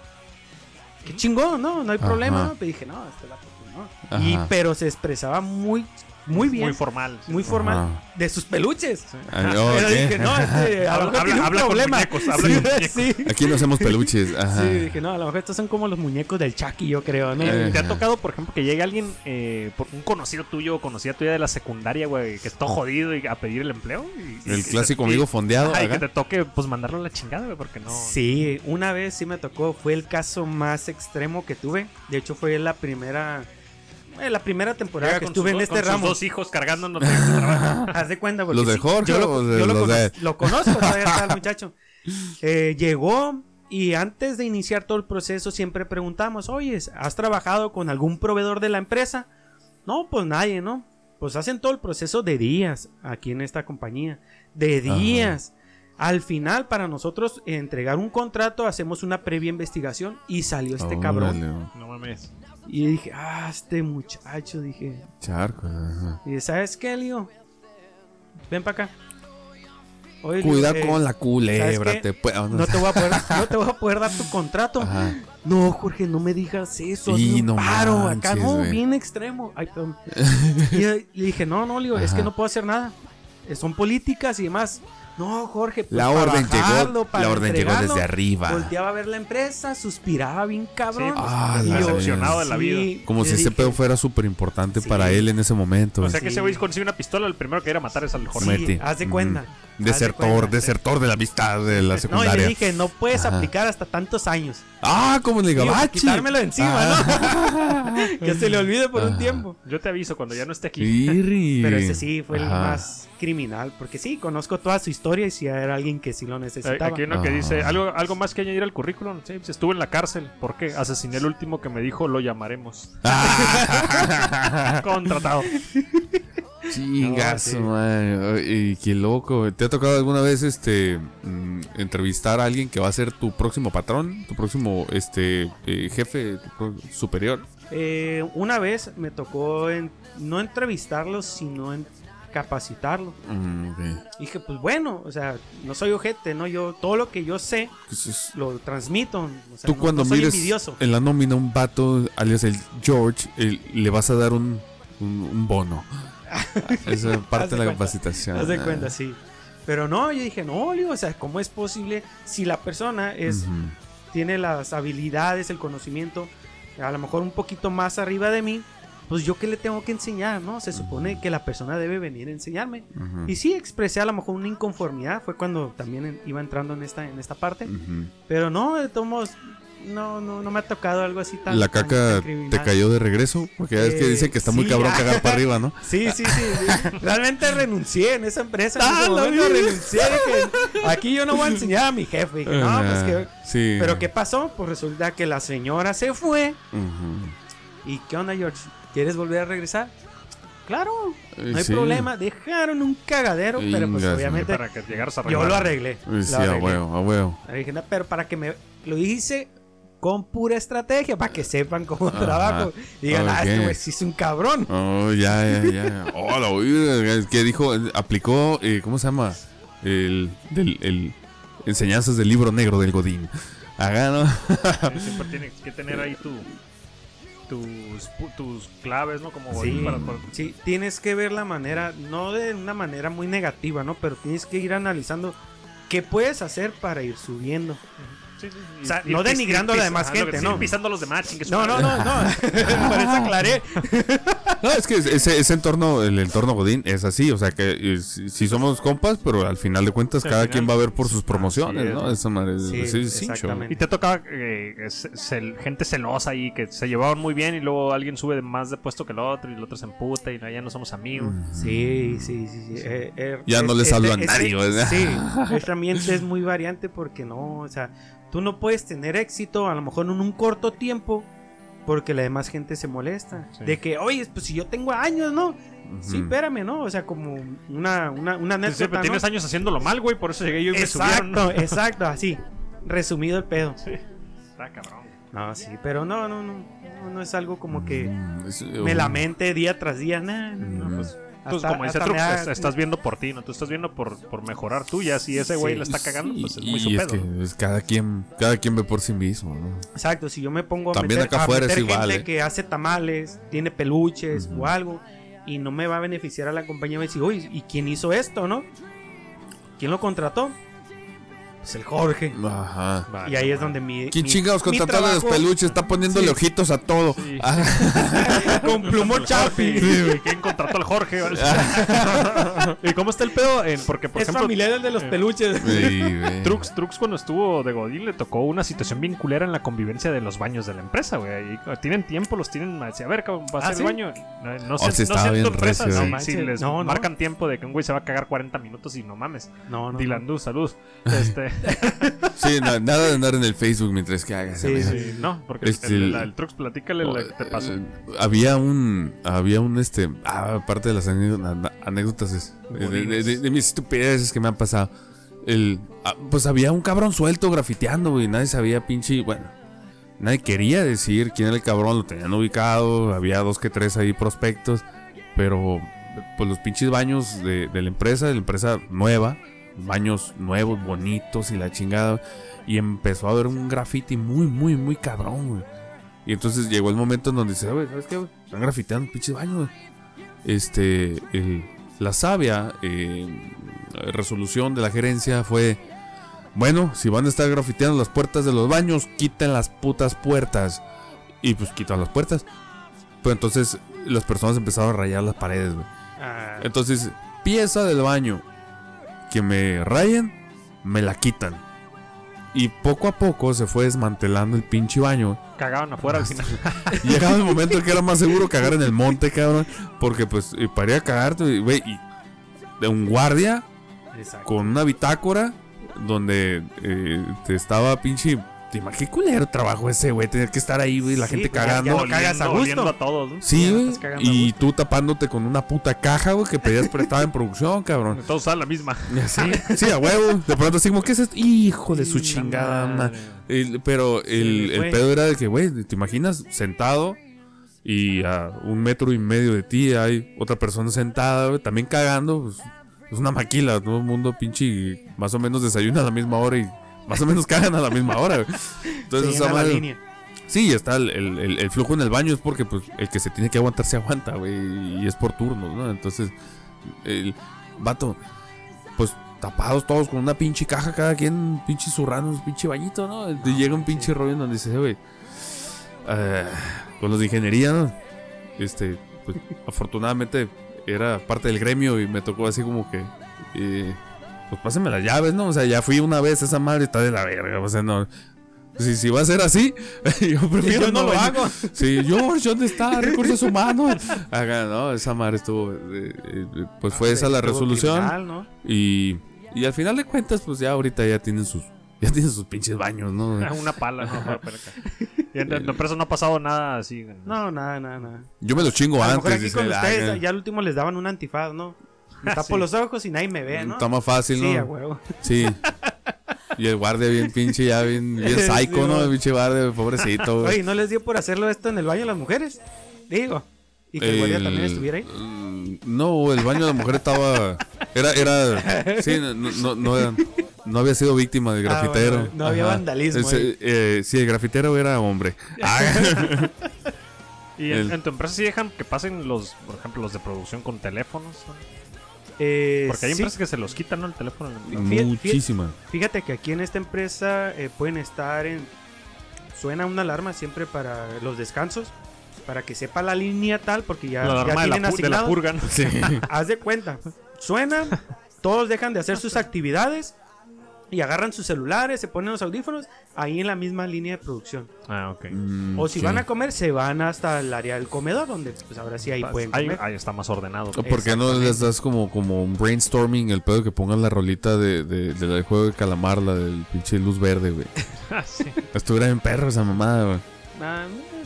Qué chingón, ¿no? No hay Ajá. problema. ¿no? Te dije, no, este vato, pues, no. Y, pero se expresaba muy, muy bien. Muy Muy, formal. sí. formal. Ajá. De sus peluches. Ah, Pero ok. dije, no, este, a lo Habla- tiene un habla con problema. muñecos, habla sí, con muñecos. sí. Aquí no hacemos peluches. Ajá. Sí, dije, no, a lo mejor estos son como los muñecos del Chucky, yo creo, ¿no? Eh. ¿Te ha tocado, por ejemplo, que llegue alguien, eh, por- un conocido tuyo o conocida tuya de la secundaria, güey, que está jodido y a pedir el empleo? Y- El y- clásico y- amigo fondeado. Ajá, y ajá. que te toque, pues, mandarlo a la chingada, güey, porque no... Sí, una vez sí me tocó, fue el caso más extremo que tuve. De hecho, fue la primera eh, la primera temporada Llega que estuve en este con sus ramo. dos hijos cargándonos. Haz de cuenta, porque ¿Los de sí, Jorge yo lo, o de yo lo conozco, todavía está el muchacho. Eh, llegó y antes de iniciar todo el proceso siempre preguntamos, oye, ¿has trabajado con algún proveedor de la empresa? No, pues nadie, ¿no? Pues hacen todo el proceso de días aquí en esta compañía. De Ajá. días. Al final, para nosotros entregar un contrato, hacemos una previa investigación y salió este cabrón. No mames. Y dije, ah, este muchacho, dije. Charco. ajá. Y ¿sabes qué, Lío? Ven para acá. Oye, Cuida eh, con la culebra. Te puede- no te voy a poder, no te voy a poder dar tu contrato. Ajá. No, Jorge, no me digas eso. Y un no paro acá, manches, no, güey. bien extremo. Ay, perdón. y le dije, no, no, Lío, es que no puedo hacer nada. Son políticas y demás. No, Jorge, pues, La para orden bajarlo, llegó, para la orden llegó entregarlo, desde arriba. Volteaba a ver la empresa, suspiraba bien cabrón. Sí, pues, Ah, decepcionado de la sí, vida. Como si ese pedo fuera súper importante Sí. para él en ese momento. O sea que Sí. ese güey consigue una pistola, el primero que ir a matar es al Jorge. Haz de cuenta. Desertor, desertor de la amistad de la No, y secundaria. le dije, no puedes Ajá. aplicar hasta tantos años. Ah, como el de Digo, Gabachi. quitármelo de encima, Ah. ¿no? que se le olvide por un tiempo. Yo te aviso cuando ya no esté aquí. Irri. Pero ese sí fue el más criminal, porque sí, conozco toda su historia y si era alguien que sí lo necesitaba. Aquí uno que Ah. dice, ¿algo, algo más que añadir al currículum. Sí, pues estuve en la cárcel. ¿Por qué? Asesiné el último que me dijo, lo llamaremos. Ah. Contratado. Chingazo, No, man. Y qué loco. ¿Te ha tocado alguna vez este mm, entrevistar a alguien que va a ser tu próximo patrón, tu próximo este eh, jefe superior? Eh, una vez me tocó en- no entrevistarlo, sino en capacitarlo. Mm. Dije, pues bueno, o sea, no soy ojete, ¿no? Yo, todo lo que yo sé, Pues es- lo transmito. O sea, Tú no- cuando no soy mires envidioso. en la nómina un vato, alias el George, el- le vas a dar un, un, un bono. Esa es parte de la cuenta. capacitación. Haz de cuenta, sí. Pero no, yo dije, no, o sea, ¿cómo es posible si la persona es, Ujú. tiene las habilidades, el conocimiento, a lo mejor un poquito más arriba de mí? Pues yo qué le tengo que enseñar, ¿no? Se supone que la persona debe venir a enseñarme. Ujú. Y sí expresé a lo mejor una inconformidad, fue cuando también en- iba entrando en esta, en esta parte. Pero no, de todos modos, no, no, no me ha tocado algo así tan. La caca tan te cayó de regreso, porque ya ves que dicen que está muy cabrón ah. cagar para arriba, ¿no? Sí, sí, sí. sí. Realmente renuncié en esa empresa. En Ah, ese momento vida. renuncié. aquí yo no voy a enseñar a mi jefe. Dije, no, pues que. sí. Pero ¿qué pasó? Pues resulta que la señora se fue. ¿Y qué onda, George? ¿Quieres volver a regresar? Claro, Eh, no hay sí. problema. Dejaron un cagadero, pero pues obviamente Para que llegaras a yo lo arreglé. Eh, lo Sí, a arreglé. huevo, a huevo. Dije, "No, pero para que me lo hice con pura estrategia, para que sepan cómo Ajá. trabajo. Y digan, ah, este güey sí es un cabrón. Oh, ya, ya, ya. Oh, la oí, ¿Qué dijo? Aplicó, eh, ¿cómo se llama? El, del, el enseñanzas del libro negro del Godín. Haga, Siempre tienes que tener ahí tu, tus, tus claves, ¿no? Como Sí, para- para- sí, tienes que ver la manera, no de una manera muy negativa, ¿no? Pero tienes que ir analizando qué puedes hacer para ir subiendo. sí, sí, sí. O sea, no ir a la demás que gente, ¿no? pisando a los demás, No, no, no, no. Por eso aclaré. No, es que ese, ese entorno, el entorno Godín es así, o sea que si, si somos compas, pero al final de cuentas Sí, cada final, quien va a ver por sus promociones, es. ¿no? Esa madre, exactamente. Y te toca eh, es- cel- gente celosa ahí que se llevaban muy bien y luego alguien sube de más de puesto que el otro y el otro se emputa y no, ya no somos amigos. Sí, sí, sí. sí. Eh, eh, Ya no es- les este- hablo a nadie, ¿verdad? Sí, este ambiente es muy variante porque no, o sea, tú no puedes tener éxito a lo mejor en un corto tiempo porque la demás gente se molesta. Sí. De que, oye, pues si yo tengo años, ¿no? Sí, Ujú. espérame, ¿no? O sea, como una, una, una Sí, sí, anécdota, pero ¿no? tienes años haciéndolo mal, güey, por eso llegué yo y me subieron. Exacto, exacto, así. Resumido el pedo. Sí, está cabrón. No, sí, pero no, no, no. No, no es algo como que Mm, es- me lamente día tras día. Nah, no, no, pues, Pues hasta- como dice Trux, es- estás viendo por ti, ¿no? Tú estás viendo por, por mejorar tú, ya si ese güey Sí. la está cagando, Sí, pues es muy su y es pedo. que es cada quien, cada quien ve por sí mismo, ¿no? Exacto, si yo me pongo a También meter, acá a es meter igual, gente ¿eh? que hace tamales, tiene peluches o algo, y no me va a beneficiar a la compañía, me dice, oye, ¿y quién hizo esto, no? ¿Quién lo contrató? Pues el Jorge. Ajá. Y ahí es donde mi. ¿Quién mi- chingados mi contrató a los trabajo- peluches? Está poniéndole Sí. ojitos a todo. Sí. Ah, Con plumón. Jorge, sí, ¿Quién contrató al Jorge? ¿Y cómo está el pedo? En- porque, por es ejemplo, familiar el de los eh, peluches. Trux, Trux cuando estuvo de Godín le tocó una situación bien culera en la convivencia de los baños de la empresa, güey. Ahí, uh, tienen tiempo, los tienen. A ver, cabrón, va a ¿Ah, ser baño. No, no Oh, no empresa recio, si- No manches, les no, marcan tiempo de que un güey se va a cagar 40 minutos y no mames. No, no. Du, salud. Este, Sí, na- nada de andar en el Facebook mientras que hagas. Sí, amigo. sí, no, porque Este, el, el- el Trux, platícale lo que te pasó. Eh, había un, había un, este, ah, aparte de las anécdotas, de, de- de- de mis estupideces que me han pasado. El, ah, pues había un cabrón suelto grafiteando, güey. Nadie sabía, pinche, bueno, nadie quería decir quién era el cabrón, lo tenían ubicado. Había dos que tres ahí prospectos, pero pues los pinches baños de, de la empresa, de la empresa nueva, baños nuevos, bonitos y la chingada. Y empezó a haber un graffiti muy, muy, muy cabrón, güey. Y entonces llegó el momento en donde dice, güey, ¿sabes qué, güey? Están grafiteando un pinche baño, güey. Este, el- la sabia eh, resolución de la gerencia fue, bueno, si van a estar grafiteando las puertas de los baños, quiten las putas puertas. Y pues quitan las puertas. Pero entonces las personas empezaron a rayar las paredes, güey. Ah, Entonces, pieza del baño. Que me rayen, me la quitan. Y poco a poco se fue desmantelando el pinche baño. Cagaban afuera al final. Y llegaba el momento en que era más seguro cagar en el monte, cabrón. Porque pues eh, para ir a cagarte, güey, y de un guardia Exacto. con una bitácora donde eh, te estaba pinche. Te imaginas qué culero trabajo ese, güey. Tener que estar ahí, güey, la Sí, gente pues, ya- ya cagando. no cagas a gusto. a todos, ¿no? Sí, Ya güey. Y tú tapándote con una puta caja, güey, que pedías prestada en producción, cabrón. Todos usaban la misma. Sí, sí, a huevo. De pronto así como, ¿qué es esto? Hijo de su Sí, chingada. madre. ma- El- pero el, el pedo era de que, güey, ¿te imaginas sentado y a un metro y medio de ti hay otra persona sentada, güey, también cagando? Pues, es una maquila, todo el mundo pinche más o menos desayuna a la misma hora y más o menos cagan a la misma hora, güey. Entonces, esa madre- línea. Sí, está el, el- flujo en el baño es porque pues el que se tiene que aguantar se aguanta, güey, y es por turnos, ¿no? Entonces, el vato, pues tapados todos con una pinche caja, cada quien pinche zurrando un pinche bañito, ¿no? Y llega un pinche rollo en donde dice, güey, eh, con los de ingeniería, ¿no? Este, pues afortunadamente era parte del gremio y me tocó así como que, eh, pues pásenme las llaves, ¿no? O sea, ya fui una vez, esa madre está de la verga, o sea, no. Si, si va a ser así, yo prefiero Yo no lo venir. hago. Sí, George, ¿dónde está? Recursos humanos. Haga, no, esa madre estuvo. eh, eh, pues fue esa la resolución. criminal, ¿no? Y, y al final de cuentas, pues ya ahorita ya tienen sus. Ya tienen sus pinches baños, ¿no? Una pala, ¿no? Para acá. Y en la empresa no ha pasado nada así. No, nada, nada, nada. Yo me lo chingo A lo mejor antes. aquí dice, con "Ah, ustedes ya, ya al último les daban un antifaz, ¿no? Me tapo Sí. los ojos y nadie me ve, ¿no? Está más fácil, Sí, a ¿no? huevo. Sí. Y el guardia bien pinche, ya bien, bien psycho, Sí, ¿no? no. El pinche guardia, pobrecito. güey. Oye, ¿no les dio por hacerlo esto en el baño a las mujeres? Digo. Y que el guardia también El- estuviera ahí. mm, No, el baño de la mujer estaba. Era, era. Sí, no, no, no, no había sido víctima del Ah, grafitero. bueno, no había vandalismo eh, sí, el grafitero era hombre. Ah, Y en, El- en tu empresa sí dejan que pasen los, por ejemplo, los de producción con teléfonos. Eh, Porque hay sí, empresas que se los quitan, ¿no? El teléfono. Fíjate- muchísima. Fíjate que aquí en esta empresa eh, pueden estar en... Suena una alarma siempre para los descansos. Para que sepa la línea tal, porque ya, La ya alarma de la, tienen de la asignado. purga, ¿no? Sí. Haz de cuenta. Suenan, todos dejan de hacer sus actividades y agarran sus celulares, se ponen los audífonos ahí en la misma línea de producción. Ah, ok. Mm, O si sí. van a comer, se van hasta el área del comedor, donde pues ahora sí ahí pueden ahí, comer. ahí está más ordenado. ¿O ¿Por qué no les das como, como un brainstorming el pedo que pongan la rolita de, de- de del juego de calamar, la del pinche luz verde, güey? Ah, sí. Estuviera en perro esa mamada, güey. Ah,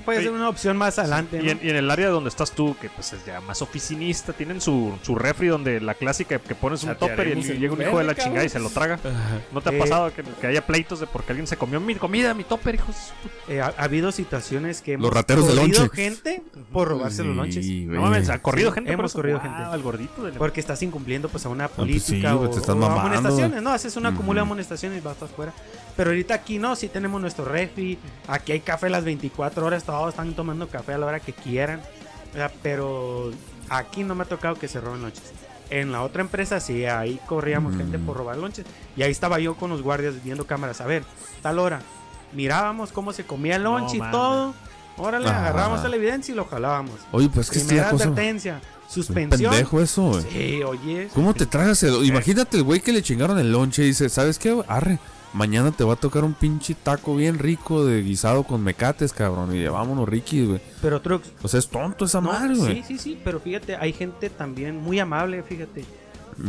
puede ser Oye, una opción más adelante. Y ¿no? en, y en el área donde estás tú, que pues es ya más oficinista, tienen su, su refri donde la clásica que pones un topper y el- llega un hijo de la cabrón. chingada y se lo traga. ¿No te ha Eh. pasado que, que haya pleitos de porque alguien se comió mi comida, mi topper, hijos? Eh, ha, ha habido situaciones que hemos Los rateros corrido gente por robarse los lonches. Sí. No mames, ha corrido Sí, gente. hemos por corrido Wow, gente. el gordito. Porque estás incumpliendo pues a una pues sí, política güey, o, te estás o amonestaciones, ¿no? Haces una acumula amonestaciones y vas para afuera. Pero ahorita aquí no, sí tenemos nuestro refi, aquí hay café las 24 horas, todos están tomando café a la hora que quieran. O sea, pero aquí no me ha tocado que se roben lonches. En la otra empresa sí, ahí corríamos Mm. gente por robar lonches. Y ahí estaba yo con los guardias viendo cámaras. A ver, tal hora. Mirábamos cómo se comía el No lonche y mames. todo. Órale, Ajá. agarrábamos la evidencia y lo jalábamos. Oye, pues que Primera cosa. advertencia, suspensión. pendejo eso, güey. Sí, oye. ¿Cómo te tragas el.? Imagínate el güey que le chingaron el lonche y dice: ¿Sabes qué? Arre, mañana te va a tocar un pinche taco bien rico de guisado con mecates, cabrón. Y ya vámonos, Ricky, güey. Pero Trux, O sea, es tonto esa no, madre, sí, güey. sí, sí, pero fíjate, hay gente también muy amable, fíjate.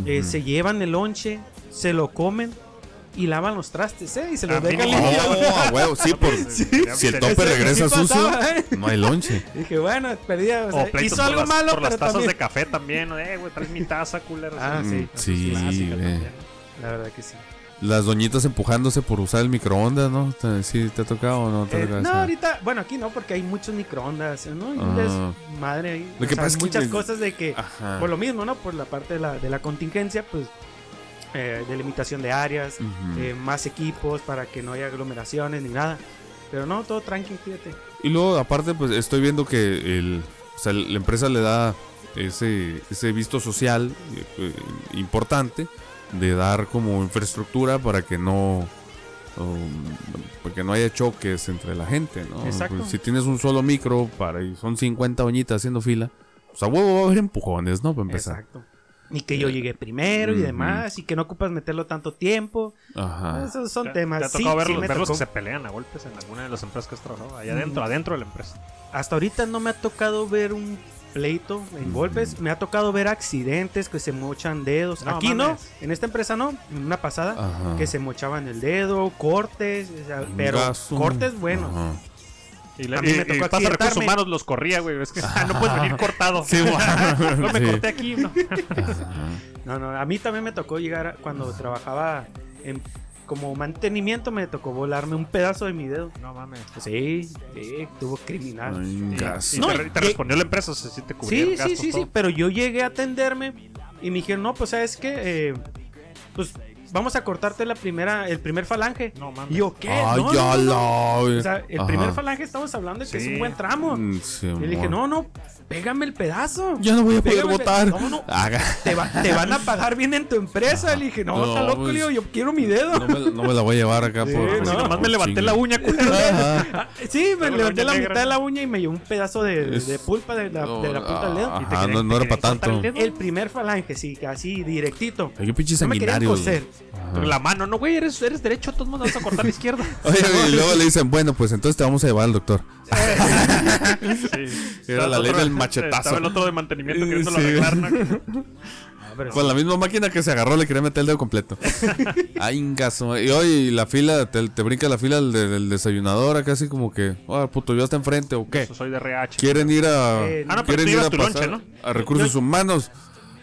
Eh, se llevan el lonche, se lo comen y lavan los trastes, ¿eh? Y se los dejan limpios. A huevo, sí, por. Si el tope regresa sí sucio, pasaba, ¿eh? no hay lonche. Dije, bueno, perdía, o O sea, pleitos hizo por algo las, malo, por las pero tazas también... de café también. Eh, güey, traes mi taza, culero. Ah, sí. Mm, sí, Clásica también. La verdad que sí. Las doñitas empujándose por usar el microondas, ¿no? ¿Te- ¿Sí te ha tocado o no te Eh, no, ahorita, bueno, aquí no, porque hay muchos microondas, ¿no? Y Ah. es madre. Lo o que sea, pasa es que muchas cosas de que, Ajá. por lo mismo, ¿no? Por la parte de la, de la contingencia, pues, eh, delimitación de áreas, eh, más equipos para que no haya aglomeraciones ni nada. Pero no, todo tranqui, fíjate. Y luego, aparte, pues estoy viendo que el, o sea, la empresa le da ese, ese visto social eh, importante de dar como infraestructura para que no um, para que no haya choques entre la gente, ¿no? Exacto. Pues, si tienes un solo micro para y son 50 doñitas haciendo fila, pues a huevo va a haber empujones, ¿no? Para empezar. Exacto. y que yo llegué primero y demás, y que no ocupas meterlo tanto tiempo. Ajá. Esos son ¿Te- temas. ¿Te ha Sí, tocado sí verlos, me verlos tocó. que se pelean a golpes en alguna de las empresas que has trabajado? Ahí Mm. adentro, adentro de la empresa. Hasta ahorita no me ha tocado ver un pleito en golpes. Me ha tocado ver accidentes que se mochan dedos. No Aquí no, mames. en esta empresa no, en una pasada. Ajá. Que se mochaban el dedo, cortes, o sea, pero cortes buenos. Ajá. Y, le, A mí y- me y tocó pasa recursos humanos, los corría, güey. Es que ah, no puedes venir cortado. Sí, no me Sí. corté aquí, ¿no? No, no, a mí también me tocó llegar a- cuando trabajaba en, como mantenimiento, me tocó volarme un pedazo de mi dedo. No mames. Sí, sí, tuvo criminal. Y No, te, respondió la empresa, o sea, sí te cubrieron Sí, sí, gastos, sí, sí, todo. pero yo llegué a atenderme y me dijeron, no, pues sabes que, pues vamos a cortarte la primera, el primer falange. No mames. Y yo, ¿qué? Ay, no, ya no, no, no". la, güey. O sea, el Ajá. primer falange estamos hablando de que es Sí. un buen tramo. Mm, sí, Y le dije, no, no, pégame el pedazo. Ya no voy a poder el votar. No, no, te, va- te van a pagar bien en tu empresa. Le dije, no, No, está loco, pues, yo quiero mi dedo. No me, no me la voy a llevar acá Sí, por. no. Por- nomás por me levanté chingue. la uña. Ah, sí, me la levanté la negra, mitad de la uña y me llevó un pedazo de, Es- de pulpa de la, de la punta del dedo. Ah, Y te Ajá, querían- no, no te era para tanto. el. El primer falange, sí, así directito. Ay, qué pinche No me querían sanguinario. coser. güey. La mano, no, güey, eres, eres derecho, todos modos vas a cortar la izquierda. Oye, y luego le dicen, bueno, pues entonces te vamos a llevar al doctor. Sí. Era la ley del machetazo. Estaba el otro de mantenimiento queriéndolo Sí. arreglar, ¿no? Con la misma máquina que se agarró le quería meter el dedo completo. Ay, ingazo. Y oye, y la fila, te, te brinca la fila del, del desayunador acá así como que, ah, puto, yo hasta enfrente o qué. Soy de RH. ¿Quieren ir a, Eh, Ah, no, pero quieren ir a pasar lonche, a recursos Yo- humanos?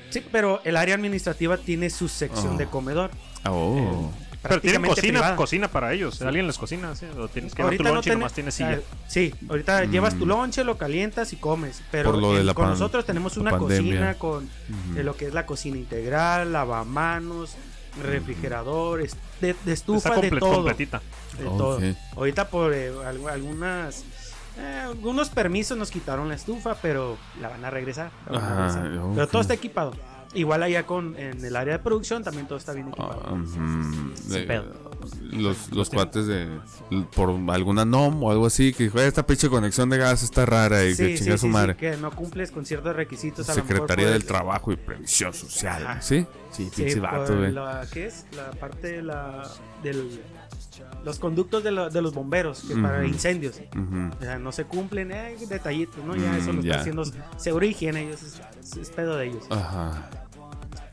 Sí, pero el área administrativa tiene su sección Ah. de comedor. Ah, oh. Pero tienen cocina, privada. cocina para ellos. Alguien les cocina, ¿sí? O tienes que tu Ahorita no lonche y tiene- nomás tienes silla. ah, Sí, ahorita Mm. llevas tu lonche, lo calientas y comes. Pero lo con pan- nosotros tenemos una pandemia. cocina con de lo que es la cocina integral, lavamanos, refrigerador, es- de, de estufa, Está de todo. completita. de todo. Ahorita por eh, algu- algunas eh, algunos permisos nos quitaron la estufa, pero la van a regresar. la van a Ajá, regresar. ok. Pero todo está equipado. Igual allá con en el área de producción también todo está bien equipado. De- pedo. los los cuates de por alguna NOM o algo así que dijo "Eh, esta pinche conexión de gas está rara y que chinga sí, su sí, madre que no cumples con ciertos requisitos. a lo mejor Secretaría del el- Trabajo y Previsión Social Ajá. ¿sí? sí pinche vato güey ¿qué es? La parte de la, del, los conductos de, la- de los bomberos que para incendios. O sea, no se cumplen, eh, detallitos, ¿no? Ya Mm, eso lo ya. está haciendo seguro higiene, ellos es, es- es pedo de ellos. Ajá.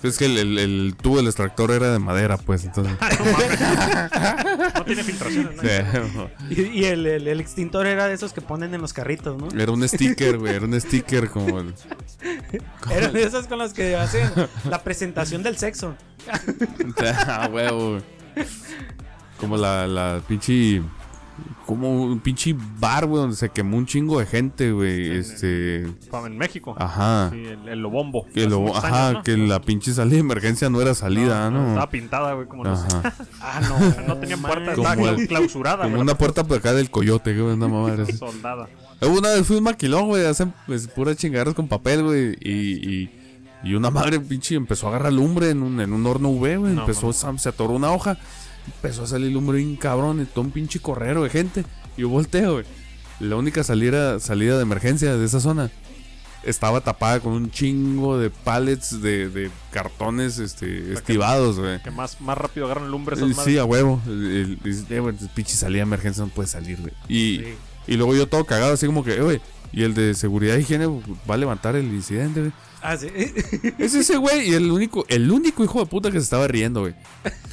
Es que el, el, el tubo del extractor era de madera, pues, entonces. No tiene filtraciones, ¿no? Sí. Y, y el, el- extintor era de esos que ponen en los carritos, ¿no? Era un sticker, güey. Era un sticker como el. Eran de esos con los que hacen la presentación del sexo. Ah, huevo. Como la, la pinche. Como un pinche bar, güey, donde se quemó un chingo de gente, güey. Este. En México. Ajá. Sí, el, el Lobombo. Que lo, ajá, años, ¿no? que la pinche salida de emergencia no era salida, ¿no? Estaba pintada, güey, como no sé. Ajá. Ah, no. No tenía puerta, Como estaba el- clausurada, Como güey. una puerta por acá del coyote, güey, una así. Soldada. Una vez fui un maquilón, güey, hacen pues, puras chingaderas con papel, güey, y, y, y una madre pinche empezó a agarrar lumbre en un, en un horno UV, güey, No, empezó, se atoró una hoja, empezó a salir lumbre bien cabrón, y todo un pinche correro de gente, y yo volteo, güey, la única salida, salida de emergencia de esa zona estaba tapada con un chingo de pallets de, de cartones, este, estivados, güey. Que más, más rápido agarran lumbre esas Eh. Sí, a huevo. El, el- el- eh, pinche salida de emergencia no puede salir, güey. Y, Sí. y luego yo todo cagado, así como que, eh, güey. Y el de seguridad e higiene va a levantar el incidente, güey. Ah, sí. Es ese güey y el único, el único hijo de puta que se estaba riendo, güey.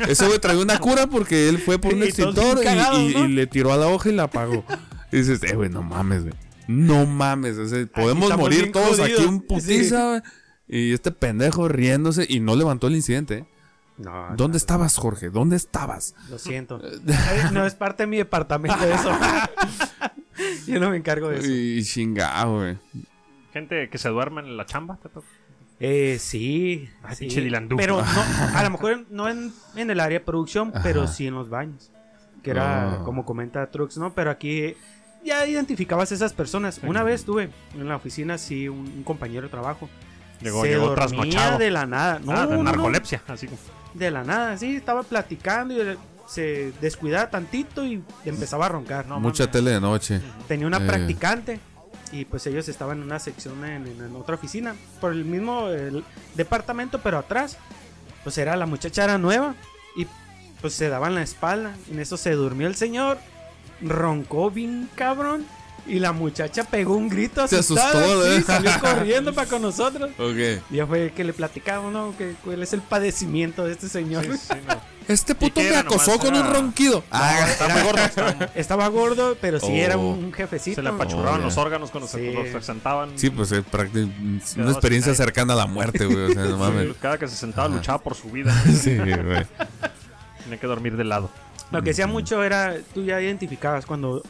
Ese güey traía una cura porque él fue por un Y extintor y, cagados, y- ¿no? y le tiró a la hoja y la apagó. Y dices, eh, güey, no mames, güey. No mames. podemos morir todos aquí un putiza, güey. Y este pendejo riéndose y no levantó el incidente, ¿eh? No, ¿Dónde estabas, Jorge? ¿Dónde estabas? Lo siento. No es parte de mi departamento eso. Yo no me encargo de eso. Y chingado, güey. Gente que se duerme en la chamba. ¿te toca? Eh, sí. Dilandú. Pero no, a lo mejor no en, en el área de producción, pero sí en los baños. Que era, Ah. como comenta Trux, ¿no? Pero aquí ya identificabas esas personas. Una vez tuve en la oficina, sí, un, un compañero de trabajo. Llegó, se llegó dormía trasnochado. de la nada. No, ah, de no, no. narcolepsia. Así como. De la nada, sí. Estaba platicando y se descuidaba tantito y empezaba a roncar. No, Mucha tele de noche. Tenía una Eh. practicante y pues ellos estaban en una sección en, en- en otra oficina, por el mismo el departamento, pero atrás, pues era la muchacha era nueva y pues se daban la espalda. En eso se durmió el señor, roncó bien cabrón. Y la muchacha pegó un grito Se asustada, asustó, sí, ¿eh? salió corriendo para con nosotros. Ok. Y ya fue que le platicamos, ¿no? Que cuál es el padecimiento de este señor. Sí, sí, no. Este puto me acosó con un ronquido. Ah, Está muy gordo. Estaba gordo, pero sí Oh. era un, un jefecito. Se le apachurraban Oh, los órganos cuando se los presentaban. Sí, pues es prácticamente Quedaba una experiencia cercana a la muerte, güey. O sea, no mames. Cada que se sentaba Ajá. luchaba por su vida. Sí, güey. Tenía que dormir de lado. Lo que hacía mucho era, tú ya identificabas cuando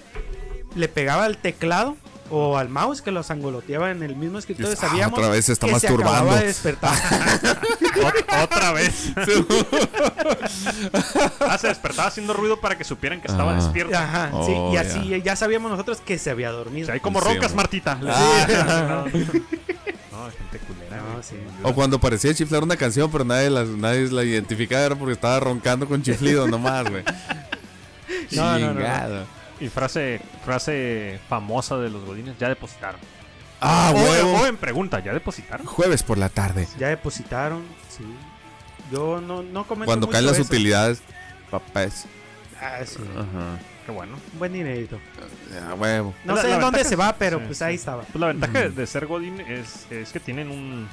le pegaba al teclado o al mouse que los angoloteaba en el mismo escritorio, Ah, sabíamos otra vez se está que masturbando. se acababa de despertar. Otra vez. ah, se despertaba haciendo ruido para que supieran que estaba Ah. despierto. Ajá, sí, Oh, y así ya. sabíamos nosotros que se había dormido. O sea, hay como Sí, roncas. Martita. Ah. No, hay gente culera. No, güey. sí. O cuando parecía chiflar una canción, pero nadie la, nadie la identificaba, era porque estaba roncando con chiflido nomás, güey. No, no, no. Y frase, frase famosa de los godines, ya depositaron. Ah, huevo. O en pregunta, ¿ya depositaron? Jueves por la tarde. Ya depositaron, sí. Yo no, no comento Cuando mucho caen las eso. utilidades, papás. Ah, sí. Ajá. Qué bueno. Un buen dinerito. Ah, huevo. No La- sé la en dónde ventaja- se va, pero sí, pues sí. ahí estaba. Pues la ventaja de- de ser godín es, es que tienen un,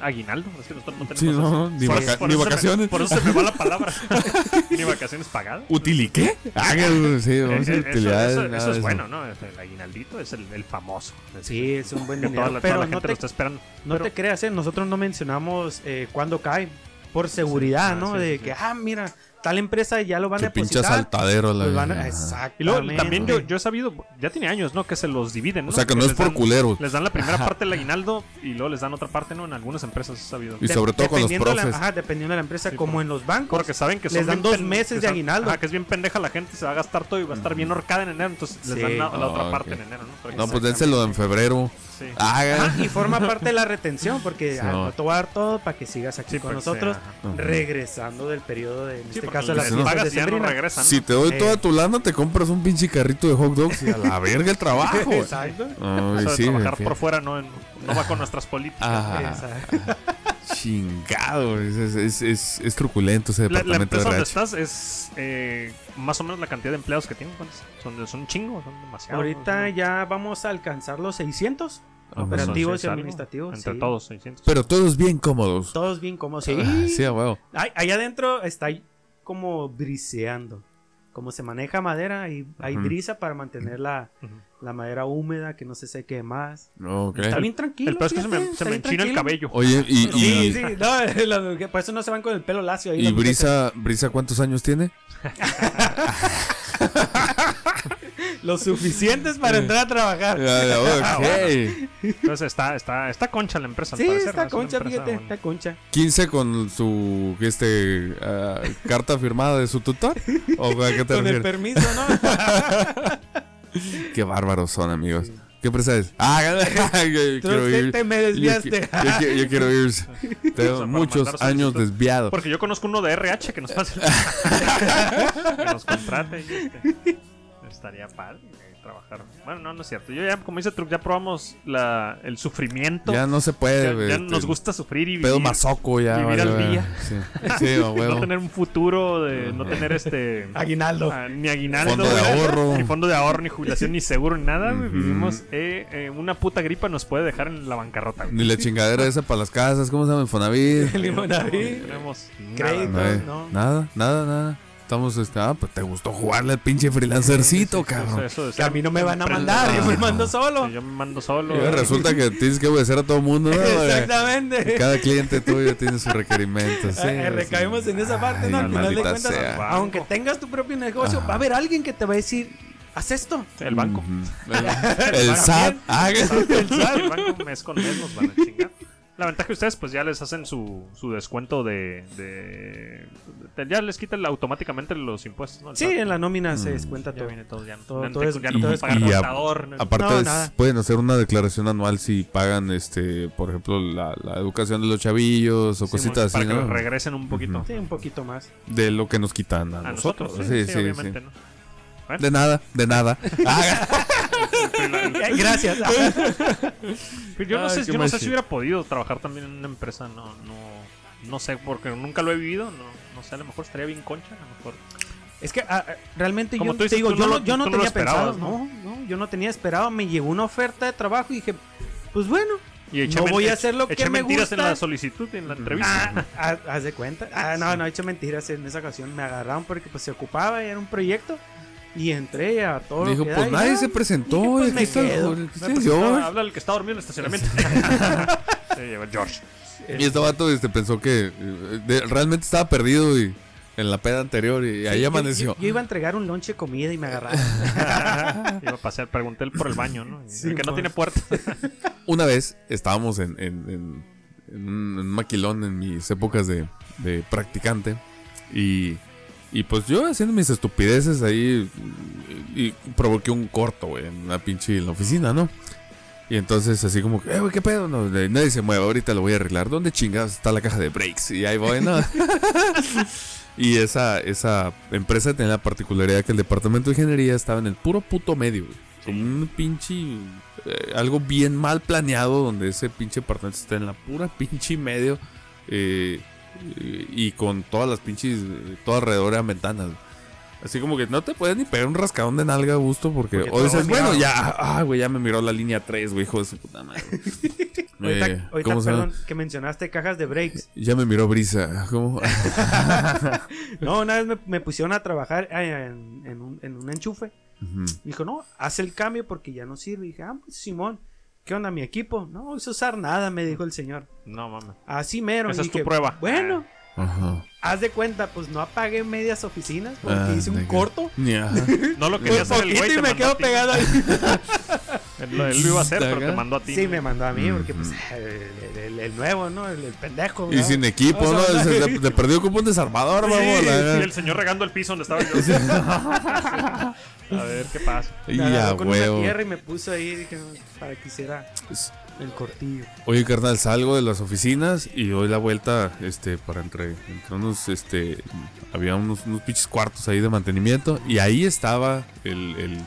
aguinaldo. Es que nosotros no tenemos Sí, no, eso. no, ni Por- vaca- por ni eso se me- vacaciones. por eso se me va la palabra. ni vacaciones pagadas. ¿Utili qué? Ah, que- sí, Eh, vamos a eh, utilidades. eso, eso- eso es eso. bueno, ¿no? Es El aguinaldito es el, el famoso. Es Sí, es un buen dinero. toda la, toda pero la no gente te, lo está esperando. no Pero- te creas, ¿eh? nosotros no mencionamos eh, cuándo cae. Por seguridad, Ah, ¿no? sí, de sí, que, sí. ah, mira, tal empresa ya lo van a pinche depositar. saltadero. La pues van a- Ajá. Exactamente. Y luego también yo, yo he sabido, ya tiene años, ¿no? Que se los dividen, ¿no? O sea, que no es por dan- culero. Les dan la primera parte del aguinaldo y luego les dan otra parte, ¿no? En algunas empresas he sabido. Y sobre todo con los la- profes. ajá, dependiendo de la empresa, Sí, como por- en los bancos. Porque saben que son Les dan dos meses de aguinaldo. Ajá, que es bien pendeja la gente, se va a gastar todo y va a estar bien horcada en enero, entonces les Sí. dan la, la Ah, otra ok. parte en enero, ¿no? Para No, pues dénselo en febrero. Sí. Ah, Ajá, y forma parte de la retención, porque Sí, ah, no. te voy a dar todo para que sigas aquí Sí, con nosotros, regresando del periodo de, en Sí, este caso, las no. pagas. Si te doy Eh. toda tu lana, te compras un pinche carrito de hot dogs y a la verga el trabajo. güey. Exacto. Ay, Eso de sí, trabajar por fuera no, en- no va con nuestras políticas. Ah, Exacto. Chingado. Es, es, es, es- es truculento ese La, la departamento de empresa donde estás es eh, más o menos la cantidad de empleados que tienen. Son, son un chingo, son demasiados. Ahorita ¿no? ya vamos a alcanzar los 600 Ah, operativos y administrativos. Entre sí. todos, 600. Pero todos bien cómodos. Todos bien sí. Ah, sí, a huevo. Allá adentro está como briseando. Como se maneja madera y hay brisa para mantener la, la madera húmeda, que no se seque más. Ok. Está bien tranquilo. El peor es que se me, se me enchina el cabello. Oye, y, Sí, y, sí, no, por eso no se van con el pelo lacio ahí. y. Brisa, Brisa, ¿cuántos años tiene? Lo suficientes para entrar a trabajar. Ah, ok. Entonces está, está, está concha la empresa. al Sí, parecer, está concha, empresa, fíjate, bueno. está concha. 15 con su este ah, carta firmada de su tutor o a qué te Con el refieres? permiso, ¿no? Qué bárbaros son, amigos. ¿Qué empresa es? Ah, yo quiero ir. te me Yo, desviaste. yo qui- yo quiero ir. Tengo para muchos mandar años desviados. Porque yo conozco uno de RH que nos pase. que nos contrate. y, este, estaría padre eh, trabajar. Bueno, no, no es cierto. Yo ya, como dice Truc, ya probamos la, el sufrimiento. Ya no se puede. Ya- ya este, nos gusta sufrir y Pedo vivir. masoco ya. vivir vale, al vale. día. Sí, sí huevo. No tener un futuro, de no tener este. Aguinaldo. ah, ni aguinaldo, Fondo de ahorro. ni fondo de ahorro, ni jubilación, ni seguro, ni nada. Vivimos eh, eh, una puta gripa nos puede dejar en la bancarrota. güey. Ni la chingadera esa para las casas. ¿Cómo se llama? Infonavit. El Infonavit. No tenemos Crédito. nada. No hay- no. Nada, nada, nada. Estamos, este, ah, pues te gustó jugarle al pinche freelancercito, cabrón. Eso de Que a mí no me van a mandar, yo me mando solo. Sí, yo me mando solo. Y resulta que tienes que obedecer a todo el mundo, ¿no? güey? Exactamente. Cada cliente tuyo tiene sus requerimientos. Sí, Eh, recaemos sí. en esa parte, Ay, ¿no? Al final de cuentas, sea. aunque tengas tu propio negocio, va a haber alguien que te va a decir, haz esto. El banco. Ujú. El, el También. SAT. Ah, El SAT, el banco mes con mes nos van a chingar. La ventaja que ustedes pues ya les hacen su, su descuento de, de, de- Ya les quitan automáticamente los impuestos, ¿no? El Sí, en la nómina se Mm. descuenta Ya todo. viene todo, ya no, Todo- ya no todo te- es- ya no y- pueden pagar y a- contador. no- Aparte, No, es- pueden hacer una declaración anual si pagan, este, por ejemplo, la, la educación de los chavillos o Sí, cositas para así, que ¿no? regresen un poquito. Sí, un poquito más. De lo que nos quitan a, A nosotros. nosotros, sí, Sí, sí, sí, obviamente, sí. ¿no? De nada, de nada. Ah, Eh, Gracias. Pero yo no Ay, sé, yo no sé si hubiera podido trabajar también en una empresa, no, no, no sé, porque nunca lo he vivido, no, no sé, a lo mejor estaría bien concha, a lo mejor. Es que ah, realmente Como yo tú te digo, tú yo no lo- yo no tú no lo tenía pensado, no, no, yo no tenía esperado, me llegó una oferta de trabajo y dije, pues bueno, Y eché No voy a hacer lo que me mentiras en la solicitud, en la entrevista. ah, ah, haz de cuenta. Ah, no, no he hecho mentiras en esa ocasión, me agarraron porque pues se ocupaba, era un proyecto y entré a todo lo Dijo, que pues nadie ya, se presentó. dije, pues, me está el- quedo. George. habla el que está dormido en el estacionamiento. sí, llegó George. Y este vato este, pensó que de- realmente estaba perdido y en la peda anterior y ahí Yo- amaneció. Yo, yo iba a entregar un lonche de comida y me agarraron. Iba a pasear, pregunté él por el baño, ¿no? Y Sí, el que no tiene puerta. Una vez estábamos en, en- en- en un, en un maquilón en mis épocas de, de practicante y, y pues yo haciendo mis estupideces ahí y, provoqué un corto, güey, en una pinche en la oficina, ¿no? Y entonces así como, eh, güey, ¿qué pedo? No, nadie se mueve, ahorita lo voy a arreglar. ¿Dónde chingados está la caja de breaks? Y ahí voy, ¿no? y esa, esa empresa tenía la particularidad que el departamento de ingeniería estaba en el puro puto medio, güey. Como un pinche. eh, algo bien mal planeado, donde ese pinche departamento está en la pura pinche medio. eh, y con todas las pinches. Todo alrededor eran ventanas. Así como que no te puedes ni pegar un rascadón de nalga a gusto porque. Porque o dices, bueno, mirado. ya. Ah, güey, ya me miró la línea 3, güey, hijo de su puta madre. ahorita, Eh, ahorita, perdón, que mencionaste cajas de breaks. Ya me miró Brisa. ¿Cómo? No, una vez me, me pusieron a trabajar eh, en, en un, en un enchufe. Dijo, no, haz el cambio porque ya no sirve. Y dije, ah, pues, Simón, ¿qué onda mi equipo? No voy a usar nada, me dijo el señor. No, mames. Así mero. Esa Y es tu prueba. Bueno, Ajá. haz de cuenta, pues no apagué medias oficinas porque Ah, hice un que- corto. No lo quería hacer el güey. y me quedo pegado ahí. Él, lo- él lo iba a hacer, pero te mandó a ti. Sí, me mandó a mí porque pues el, el- el nuevo, ¿no? El, el pendejo. Y ¿no? sin equipo, O ¿no? Se- De, de perdido como un desarmador, Sí, vamos. el señor regando el piso donde estaba yo. A ver qué pasa. Y me a agarró con una huevo. tierra y me puso ahí dije, para que hiciera el cortillo. Oye, carnal, salgo de las oficinas y doy la vuelta, este, para entre, entre unos, este, había unos, unos pinches cuartos ahí de mantenimiento y ahí estaba el, el-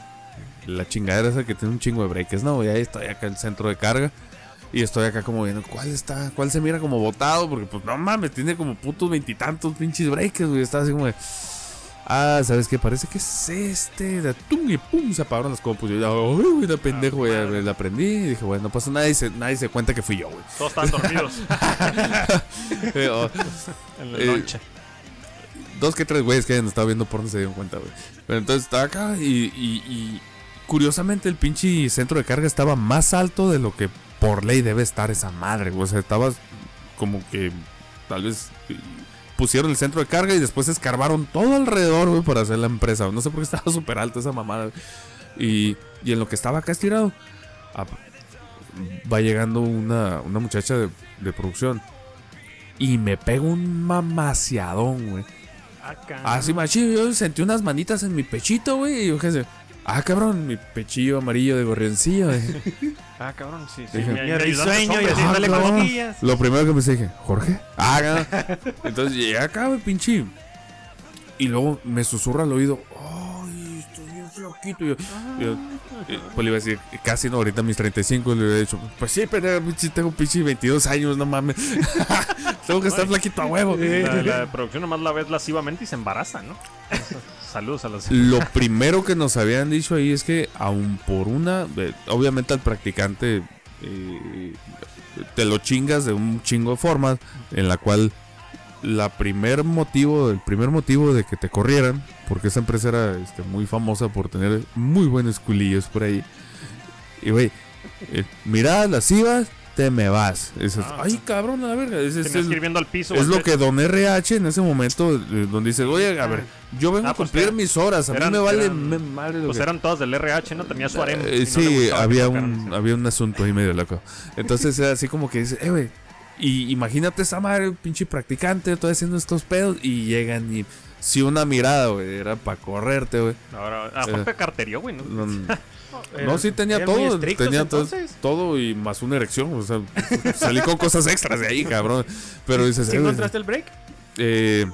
la chingadera esa que tiene un chingo de breaks, ¿no? Y ahí estoy acá en el centro de carga y estoy acá como viendo cuál está, cuál se mira como botado, porque pues no mames, tiene como putos veintitantos pinches breaks, güey, está así como de... Ah, ¿sabes qué? Parece que es este. De tum y pum, se apagaron las compus. Yo, ay, güey, la pendejo, güey. madre. la aprendí. Y dije, bueno, no pasa nada. Y se, nadie se cuenta que fui yo, güey. Todos estaban dormidos Eh, oh, en el Eh, lonche. dos que tres güeyes que hayan estado viendo porno se dieron cuenta, güey. Pero entonces estaba acá y, y- y curiosamente el pinche centro de carga estaba más alto de lo que por ley debe estar esa madre, güey. O sea, estaba como que tal vez pusieron el centro de carga y después escarbaron todo alrededor, güey, para hacer la empresa. No sé por qué estaba súper alto esa mamada. güey. Y, y en lo que estaba acá estirado, ah, va llegando una, una muchacha de, de producción. Y me pega un mamaciadón, güey. Acá. Así, machín, yo sentí unas manitas en mi pechito, güey. Y yo qué sé. Ah, cabrón, mi pechillo amarillo de gorrioncillo. güey. Ah, cabrón, sí. sí. Dije, mi- risueño y cabrón. cosquillas. Lo primero que pensé dije, Jorge. Ah, no. Entonces llegué acá, güey, pinche. Y luego me susurra al oído. Ay, estoy bien flaquito. Y yo, eh, pues le iba a decir, casi no, ahorita mis 35. Le hubiera dicho, pues sí, pero pinche, tengo pinche 22 años, no mames. tengo que estar flaquito a huevo. La, la producción nomás la ves lascivamente y se embaraza, ¿no? Saludos a los. Lo primero que nos habían dicho ahí es que, aun por una, eh, obviamente al practicante eh, te lo chingas de un chingo de formas, en la cual la primer motivo, el primer motivo de que te corrieran, porque esa empresa era este, muy famosa por tener muy buenos culillos por ahí. Y güey, eh, miradas lascivas, te me vas. Dices, Ah, ay sí. cabrón, a la verga. Es ir viendo al piso. es lo que don RH en ese momento, eh, donde dice, oye, a ver, yo vengo Ah, a pues cumplir eran- mis horas, a eran- mí me vale eran- me madre Pues que- eran todas del RH, ¿no? Tenía su harem. Eh, no le sí, había un, había un asunto ahí medio loco. Entonces era así como que dice, eh, güey, y imagínate esa madre, pinche practicante, todo haciendo estos pedos, y llegan y si una mirada, güey, era para correrte, güey. Ahora, ah, fue carterío, güey. ¿no? No, Eran- no, sí tenía todo, tenía todo, entonces. todo y más una erección, o sea, salí con cosas extras de ahí, cabrón. Pero dices, ¿Sí eh, encontraste el break? eh,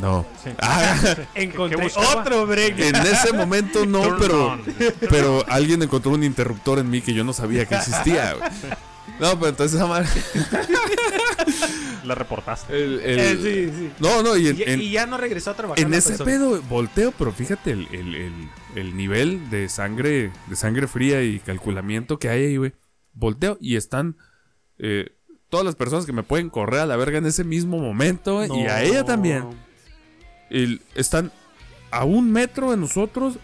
No. Sí. Ah, Encontré otro break. en ese momento no, Turn pero, on. pero alguien encontró un interruptor en mí que yo no sabía que existía. No, pero entonces esa madre. La reportaste. el- el- Eh, sí, sí. No, no, y en, Y, en- y ya no regresó a trabajar. en ese persona. pedo volteo, pero fíjate el, el- el- el nivel de sangre, de sangre fría y calculamiento que hay ahí, güey. Volteo y están eh, todas las personas que me pueden correr a la verga en ese mismo momento, güey, y a ella también. El- están a un metro de nosotros,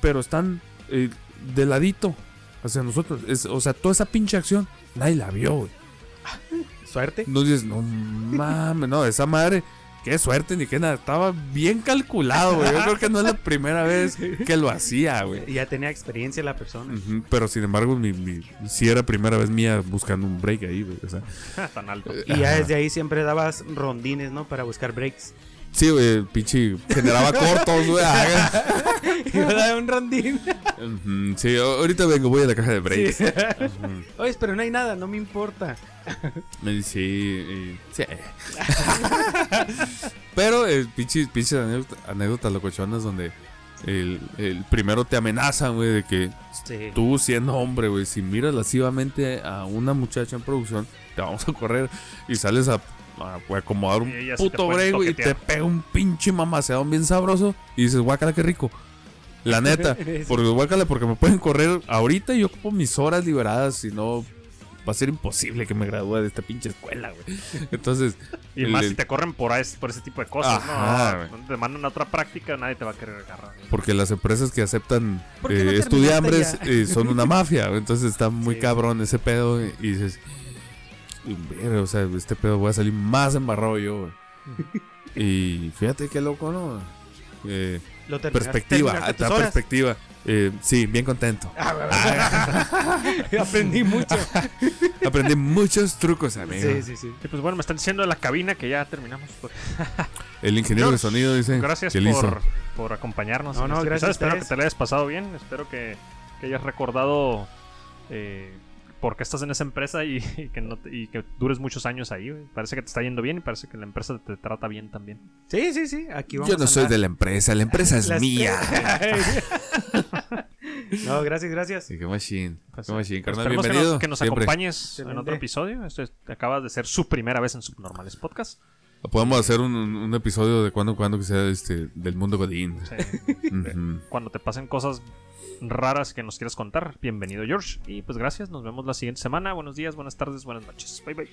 pero están eh, de ladito hacia nosotros. Es- o sea, toda esa pinche acción, nadie la vio, güey. Suerte. No dices, no mames, no, esa madre, qué suerte ni qué nada. Estaba bien calculado, güey. Yo creo que no es la primera vez que lo hacía, güey. Ya tenía experiencia la persona. Pero sin embargo, mi, mi, sí era primera vez mía buscando un break ahí, güey. O sea, Tan alto. Y ya desde ahí siempre dabas rondines, ¿no? Para buscar breaks. Sí, güey, pinche generaba cortos, güey. Iba a dar un rondín. Sí, ahorita vengo, voy a la caja de breaks. Oye, pero no hay nada, no me importa. Sí, eh, sí. Pero el pinche, pinche anécdota- anécdotas locochonas donde el, el primero te amenazan, güey, de que Sí. tú siendo hombre, güey, si miras lascivamente a una muchacha en producción, te vamos a correr y sales a, a güey, acomodar un sí puto puede güey, y te pega un pinche mamaseadón bien sabroso y dices, guácala, qué rico. La neta, porque guácala, porque me pueden correr ahorita y yo ocupo mis horas liberadas, si no va a ser imposible que me gradúe de esta pinche escuela, güey. Entonces, Y el- más si te corren por, es- por ese tipo de cosas, Ajá, ¿no? Te mandan a otra práctica, nadie te va a querer agarrar. porque las empresas que aceptan ¿Por qué no eh, estudiambres eh, son una mafia, entonces está muy Sí. cabrón ese pedo y dices, "Verga, o sea, este pedo voy a salir más embarrado yo. güey". y fíjate qué loco, ¿no? Eh, Lo perspectiva, horas. perspectiva. Eh, sí, bien contento. Aprendí mucho. Aprendí muchos trucos, amigo. Sí, sí, sí. Y pues bueno, me están diciendo de la cabina que ya terminamos. Pues, El ingeniero de sonido dice gracias que por, por acompañarnos. No, en no, este gracias. Espero que te lo hayas pasado bien. Espero que, que hayas recordado eh, por qué estás en esa empresa y, y que no te- y que dures muchos años ahí. güey. Parece que te está yendo bien y parece que la empresa te trata bien también. Sí, sí, sí. Aquí vamos Yo no a soy andar. de la empresa, la empresa es mía. no, gracias, gracias. Sí, qué machine. Pues, Qué machine, carnal, Esperemos que bienvenido. nos, que nos acompañes en otro episodio. Esto es- acabas de ser su primera vez en Subnormales Podcast. Podemos hacer un, un episodio de cuando en cuando que sea este, del mundo Godín. Ujú. cuando te pasen cosas raras que nos quieras contar, bienvenido George. Y pues gracias, nos vemos la siguiente semana. Buenos días, buenas tardes, buenas noches. Bye bye.